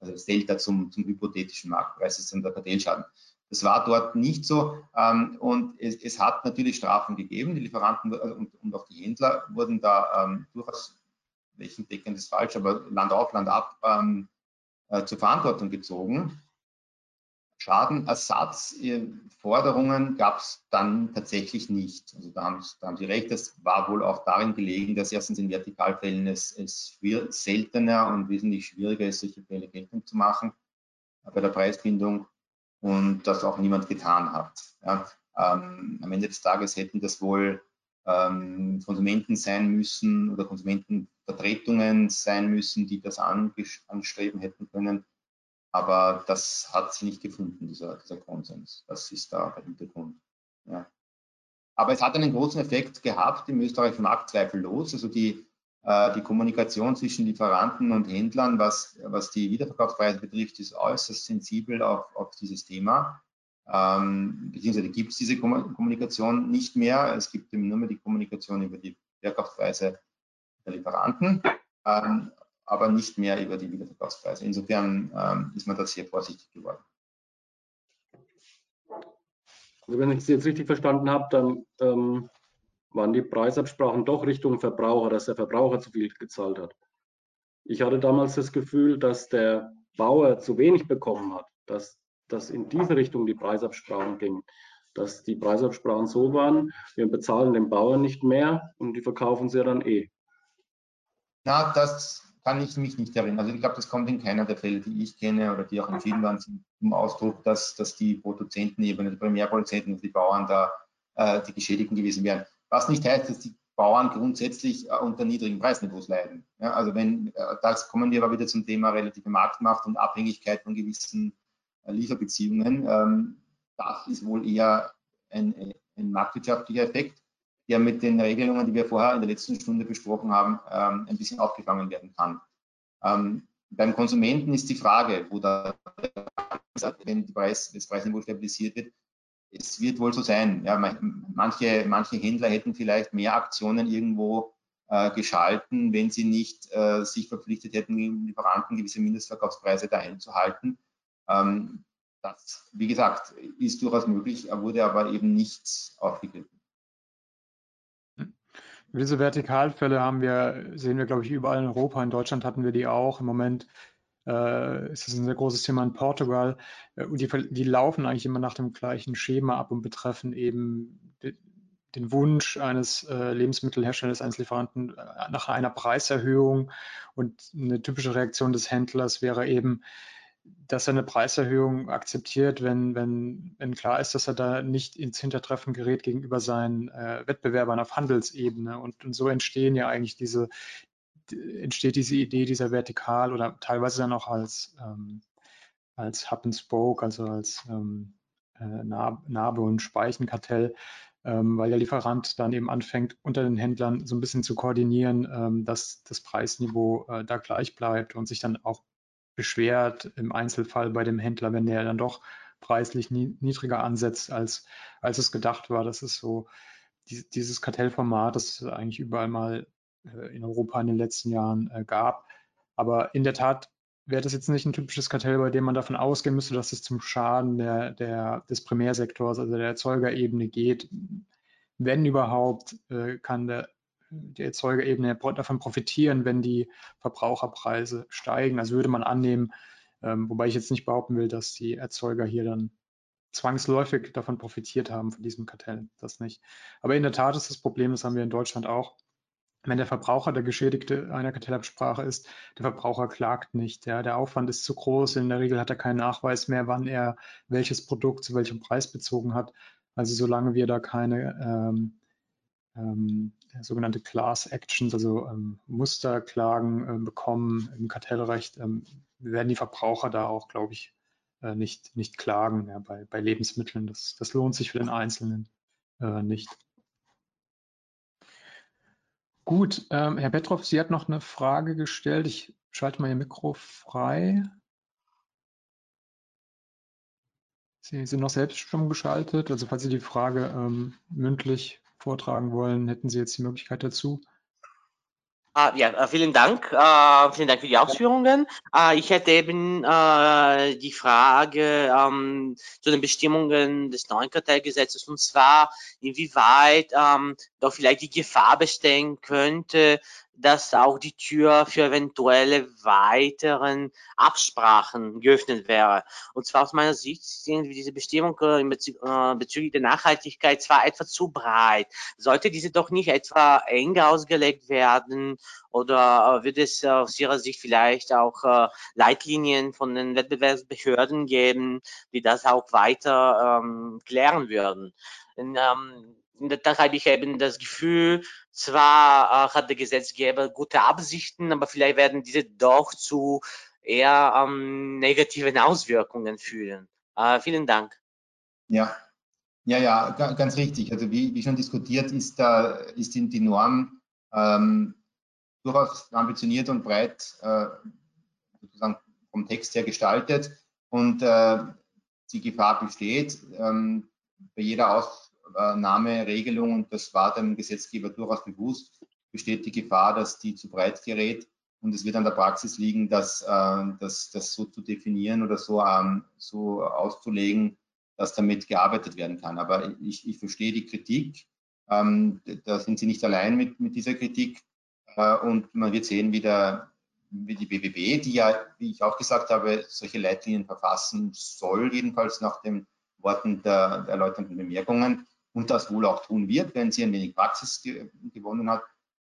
Also das Delta zum, zum hypothetischen Marktpreis ist dann der Kartellschaden. Das war dort nicht so ähm, und es, es, hat natürlich Strafen gegeben. Die Lieferanten äh, und, und auch die Händler wurden da ähm, durchaus, welchen Deckend ist falsch, aber Land auf, Land ab ähm, äh, zur Verantwortung gezogen. Schadenersatzforderungen gab es dann tatsächlich nicht. Also da haben, da haben, Sie recht, das war wohl auch darin gelegen, dass erstens in Vertikalfällen es, es seltener und wesentlich schwieriger ist, solche Fälle geltend zu machen bei der Preisbindung. und das auch niemand getan hat. Ja. Ähm, am Ende des Tages hätten das wohl ähm, Konsumenten sein müssen oder Konsumentenvertretungen sein müssen, die das anstreben hätten können. Aber das hat sie nicht gefunden, dieser, dieser Konsens. Das ist da der Hintergrund. Ja. Aber es hat einen großen Effekt gehabt im österreichischen Markt zweifellos. Also die, äh, die Kommunikation zwischen Lieferanten und Händlern, was, was die Wiederverkaufspreise betrifft, ist äußerst sensibel auf, auf dieses Thema. Ähm, beziehungsweise gibt es diese Kommunikation nicht mehr. Es gibt eben nur mehr die Kommunikation über die Verkaufspreise der Lieferanten, ähm, aber nicht mehr über die Wiederverkaufspreise. Insofern ähm, ist man da sehr vorsichtig geworden. Also wenn ich Sie jetzt richtig verstanden habe, dann ähm, waren die Preisabsprachen doch Richtung Verbraucher, dass der Verbraucher zu viel gezahlt hat. Ich hatte damals das Gefühl, dass der Bauer zu wenig bekommen hat, dass, dass in diese Richtung die Preisabsprachen gingen, dass die Preisabsprachen so waren, wir bezahlen den Bauern nicht mehr und die verkaufen sie ja dann eh. Na, das kann ich mich nicht erinnern. Also ich glaube, das kommt in keiner der Fälle, die ich kenne oder die auch entschieden waren, zum Ausdruck, dass, dass die Produzentenebene, die Primärproduzenten und die Bauern da äh, die Geschädigten gewesen wären. Was nicht heißt, dass die Bauern grundsätzlich äh, unter niedrigen Preisniveaus leiden. Ja, also wenn, äh, das kommen wir aber wieder zum Thema relative Marktmacht und Abhängigkeit von gewissen äh, Lieferbeziehungen. Ähm, das ist wohl eher ein, ein marktwirtschaftlicher Effekt der mit den Regelungen, die wir vorher in der letzten Stunde besprochen haben, ähm, ein bisschen aufgefangen werden kann. Ähm, beim Konsumenten ist die Frage, wo da, wenn Preis, das Preisniveau stabilisiert wird, es wird wohl so sein. Ja, manche, manche Händler hätten vielleicht mehr Aktionen irgendwo äh, geschalten, wenn sie nicht äh, sich verpflichtet hätten, Lieferanten gewisse Mindestverkaufspreise da einzuhalten. Ähm, das, wie gesagt, ist durchaus möglich, wurde aber eben nicht aufgegriffen. Diese Vertikalfälle haben wir, sehen wir, glaube ich, überall in Europa. In Deutschland hatten wir die auch. Im Moment äh, ist es ein sehr großes Thema in Portugal. Äh, die, die, laufen eigentlich immer nach dem gleichen Schema ab und betreffen eben den Wunsch eines äh, Lebensmittelherstellers, eines Lieferanten äh, nach einer Preiserhöhung. Und eine typische Reaktion des Händlers wäre eben, dass er eine Preiserhöhung akzeptiert, wenn, wenn, wenn klar ist, dass er da nicht ins Hintertreffen gerät gegenüber seinen äh, Wettbewerbern auf Handelsebene. Und, und so entstehen ja eigentlich diese, entsteht diese Idee dieser Vertikal oder teilweise dann auch als, ähm, als Hub and Spoke, also als ähm, äh, Narbe- und Speichenkartell, ähm, weil der Lieferant dann eben anfängt, unter den Händlern so ein bisschen zu koordinieren, ähm, dass das Preisniveau äh, da gleich bleibt und sich dann auch beschwert im Einzelfall bei dem Händler, wenn der dann doch preislich niedriger ansetzt, als, als es gedacht war. Das ist so die, dieses Kartellformat, das es eigentlich überall mal äh, in Europa in den letzten Jahren äh, gab. Aber in der Tat wäre das jetzt nicht ein typisches Kartell, bei dem man davon ausgehen müsste, dass es zum Schaden der, der, des Primärsektors, also der Erzeugerebene geht. Wenn überhaupt, äh, kann der die Erzeugerebene davon profitieren, wenn die Verbraucherpreise steigen. Also würde man annehmen, ähm, wobei ich jetzt nicht behaupten will, dass die Erzeuger hier dann zwangsläufig davon profitiert haben, von diesem Kartell. Das nicht. Aber in der Tat ist das Problem, das haben wir in Deutschland auch, wenn der Verbraucher der Geschädigte einer Kartellabsprache ist, der Verbraucher klagt nicht. Ja, der Aufwand ist zu groß. In der Regel hat er keinen Nachweis mehr, wann er welches Produkt zu welchem Preis bezogen hat. Also solange wir da keine ähm, ähm, sogenannte Class Actions, also ähm, Musterklagen äh, bekommen im Kartellrecht, ähm, werden die Verbraucher da auch, glaube ich, äh, nicht, nicht klagen ja, bei, bei Lebensmitteln. Das, das lohnt sich für den Einzelnen äh, nicht. Gut, ähm, Herr Petrov, Sie hat noch eine Frage gestellt. Ich schalte mal Ihr Mikro frei. Sie sind noch selbst schon geschaltet. Also falls Sie die Frage ähm, mündlich vortragen wollen, hätten Sie jetzt die Möglichkeit dazu. Uh, ja, uh, vielen Dank. Uh, vielen Dank für die Ausführungen. ich hätte eben die Frage ähm, zu den Bestimmungen des neuen Kartellgesetzes und zwar, inwieweit ähm, doch vielleicht die Gefahr bestehen könnte, dass auch die Tür für eventuelle weiteren Absprachen geöffnet wäre. Und zwar aus meiner Sicht sind diese Bestimmung äh, äh, bezüglich der Nachhaltigkeit zwar etwas zu breit. Sollte diese doch nicht etwa enger ausgelegt werden oder äh, wird es aus Ihrer Sicht vielleicht auch Leitlinien von den Wettbewerbsbehörden geben, die das auch weiter ähm, klären würden? Und, ähm, da habe ich eben das Gefühl, zwar äh, hat der Gesetzgeber gute Absichten, aber vielleicht werden diese doch zu eher ähm, negativen Auswirkungen führen. Äh, vielen Dank. Ja, ja, ja, ganz richtig. Also wie, wie schon diskutiert, ist, da, ist die, Norm ähm, durchaus ambitioniert und breit äh, sozusagen vom Text her gestaltet und äh, die Gefahr besteht, ähm, bei jeder Aus Nahmeregelung, und das war dem Gesetzgeber durchaus bewusst, besteht die Gefahr, dass die zu breit gerät. Und es wird an der Praxis liegen, dass, äh, dass das so zu definieren oder so, ähm, so auszulegen, dass damit gearbeitet werden kann. Aber ich, ich verstehe die Kritik. Ähm, da sind Sie nicht allein mit, mit dieser Kritik. Äh, und man wird sehen, wie, der, wie die BBB, die ja, wie ich auch gesagt habe, solche Leitlinien verfassen soll, jedenfalls nach den Worten der, der erläuternden Bemerkungen, und das wohl auch tun wird, wenn sie ein wenig Praxis ge gewonnen hat,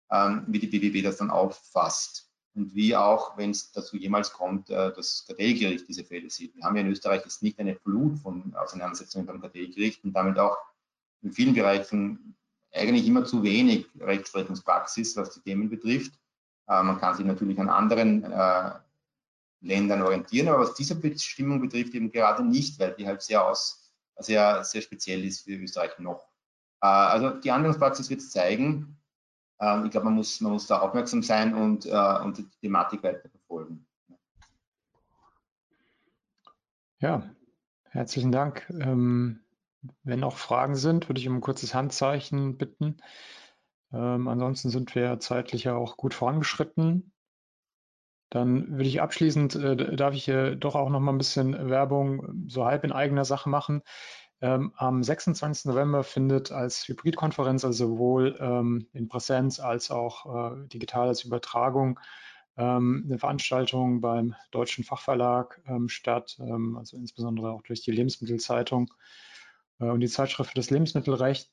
ähm, wie die BWB das dann auffasst und wie auch, wenn es dazu jemals kommt, äh, das Kartellgericht diese Fälle sieht. Wir haben ja in Österreich jetzt nicht eine Flut von Auseinandersetzungen beim Kartellgericht und damit auch in vielen Bereichen eigentlich immer zu wenig Rechtsprechungspraxis, was die Themen betrifft. Äh, man kann sich natürlich an anderen äh, Ländern orientieren, aber was diese Bestimmung betrifft, eben gerade nicht, weil die halt sehr aus sehr, sehr speziell ist für Österreich noch. Äh, also die Anwendungspraxis wird es zeigen. Ähm, ich glaube, man muss, man muss da aufmerksam sein und, äh, und die Thematik weiter verfolgen. Ja, herzlichen Dank. Ähm, wenn noch Fragen sind, würde ich um ein kurzes Handzeichen bitten. Ähm, ansonsten sind wir zeitlich ja auch gut vorangeschritten. Dann würde ich abschließend, äh, darf ich äh, doch auch noch mal ein bisschen Werbung so halb in eigener Sache machen. Ähm, am 26. November findet als Hybridkonferenz, also sowohl ähm, in Präsenz als auch äh, digital als Übertragung, ähm, eine Veranstaltung beim Deutschen Fachverlag ähm, statt, ähm, also insbesondere auch durch die Lebensmittelzeitung äh, und die Zeitschrift für das Lebensmittelrecht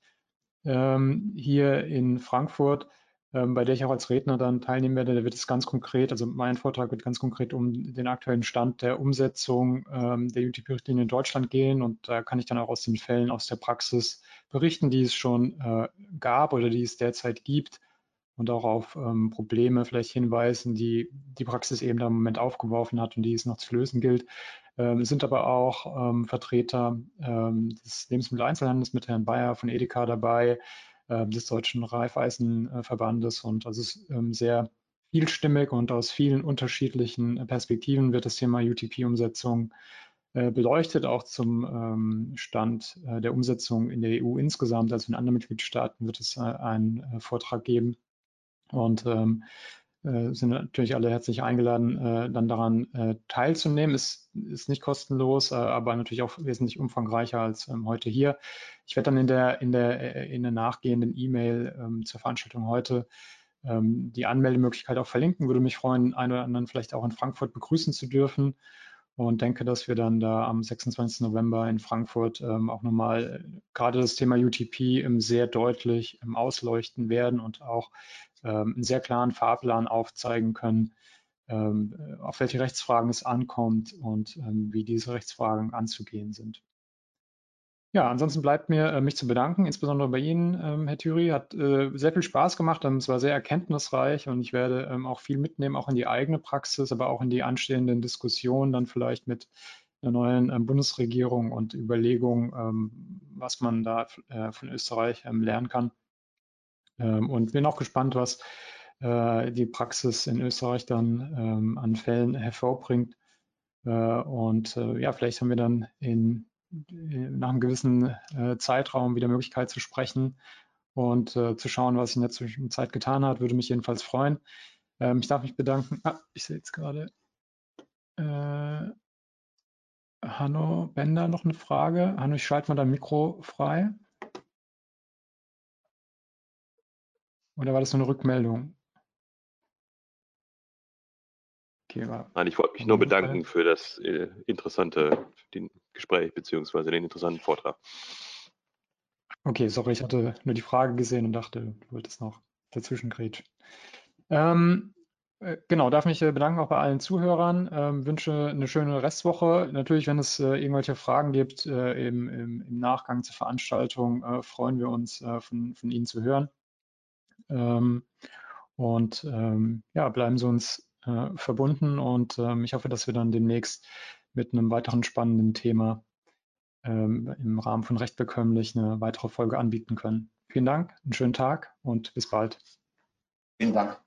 ähm, hier in Frankfurt bei der ich auch als Redner dann teilnehmen werde. Da wird es ganz konkret, also mein Vortrag wird ganz konkret um den aktuellen Stand der Umsetzung ähm, der UTP-Richtlinie in Deutschland gehen und da kann ich dann auch aus den Fällen aus der Praxis berichten, die es schon äh, gab oder die es derzeit gibt und auch auf ähm, Probleme vielleicht hinweisen, die die Praxis eben da im Moment aufgeworfen hat und die es noch zu lösen gilt. Ähm, sind aber auch ähm, Vertreter ähm, des Lebensmitteleinzelhandels mit Herrn Bayer von Edeka dabei, des Deutschen Reifeisenverbandes. Und das ist ähm, sehr vielstimmig und aus vielen unterschiedlichen Perspektiven wird das Thema UTP-Umsetzung äh, beleuchtet, auch zum ähm, Stand äh, der Umsetzung in der EU insgesamt. Also in anderen Mitgliedstaaten wird es einen Vortrag geben. Und ähm, äh, sind natürlich alle herzlich eingeladen, äh, dann daran äh, teilzunehmen. Ist, ist nicht kostenlos, aber natürlich auch wesentlich umfangreicher als ähm, heute hier. Ich werde dann in der, in der, in der nachgehenden E-Mail ähm, zur Veranstaltung heute ähm, die Anmeldemöglichkeit auch verlinken. Würde mich freuen, einen oder anderen vielleicht auch in Frankfurt begrüßen zu dürfen und denke, dass wir dann da am 26. November in Frankfurt ähm, auch nochmal gerade das Thema UTP sehr deutlich ausleuchten werden und auch einen sehr klaren Fahrplan aufzeigen können, ähm, auf welche Rechtsfragen es ankommt und ähm, wie diese Rechtsfragen anzugehen sind. Ja, ansonsten bleibt mir, äh, mich zu bedanken, insbesondere bei Ihnen, Herr Thüry. Hat äh, sehr viel Spaß gemacht, es war sehr erkenntnisreich und ich werde auch viel mitnehmen, auch in die eigene Praxis, aber auch in die anstehenden Diskussionen dann vielleicht mit der neuen Bundesregierung und Überlegungen, was man da äh, von Österreich lernen kann. Ähm, und bin auch gespannt, was äh, die Praxis in Österreich dann ähm, an Fällen hervorbringt. Äh, und äh, ja, vielleicht haben wir dann in, nach einem gewissen Zeitraum wieder Möglichkeit zu sprechen und zu schauen, was sich in der Zwischenzeit getan hat. Würde mich jedenfalls freuen. Ähm, ich darf mich bedanken. Ah, ich sehe jetzt gerade. Hanno Bender noch eine Frage. Hanno, ich schalte mal dein Mikro frei. Oder war das nur eine Rückmeldung? Okay, Nein, ich wollte mich nur bedanken für das äh, interessante Gespräch bzw. den interessanten Vortrag. Okay, sorry, ich hatte nur die Frage gesehen und dachte, du wolltest noch dazwischen grätschen. Ähm, äh, genau, darf mich äh, bedanken auch bei allen Zuhörern. Ähm, wünsche eine schöne Restwoche. Natürlich, wenn es äh, irgendwelche Fragen gibt äh, im, im, im, Nachgang zur Veranstaltung, äh, freuen wir uns, äh, von, von, Ihnen zu hören. Ähm, und ähm, ja, bleiben Sie uns verbunden und ähm, ich hoffe, dass wir dann demnächst mit einem weiteren spannenden Thema ähm, im Rahmen von Recht bekömmlich eine weitere Folge anbieten können. Vielen Dank, einen schönen Tag und bis bald. Vielen Dank.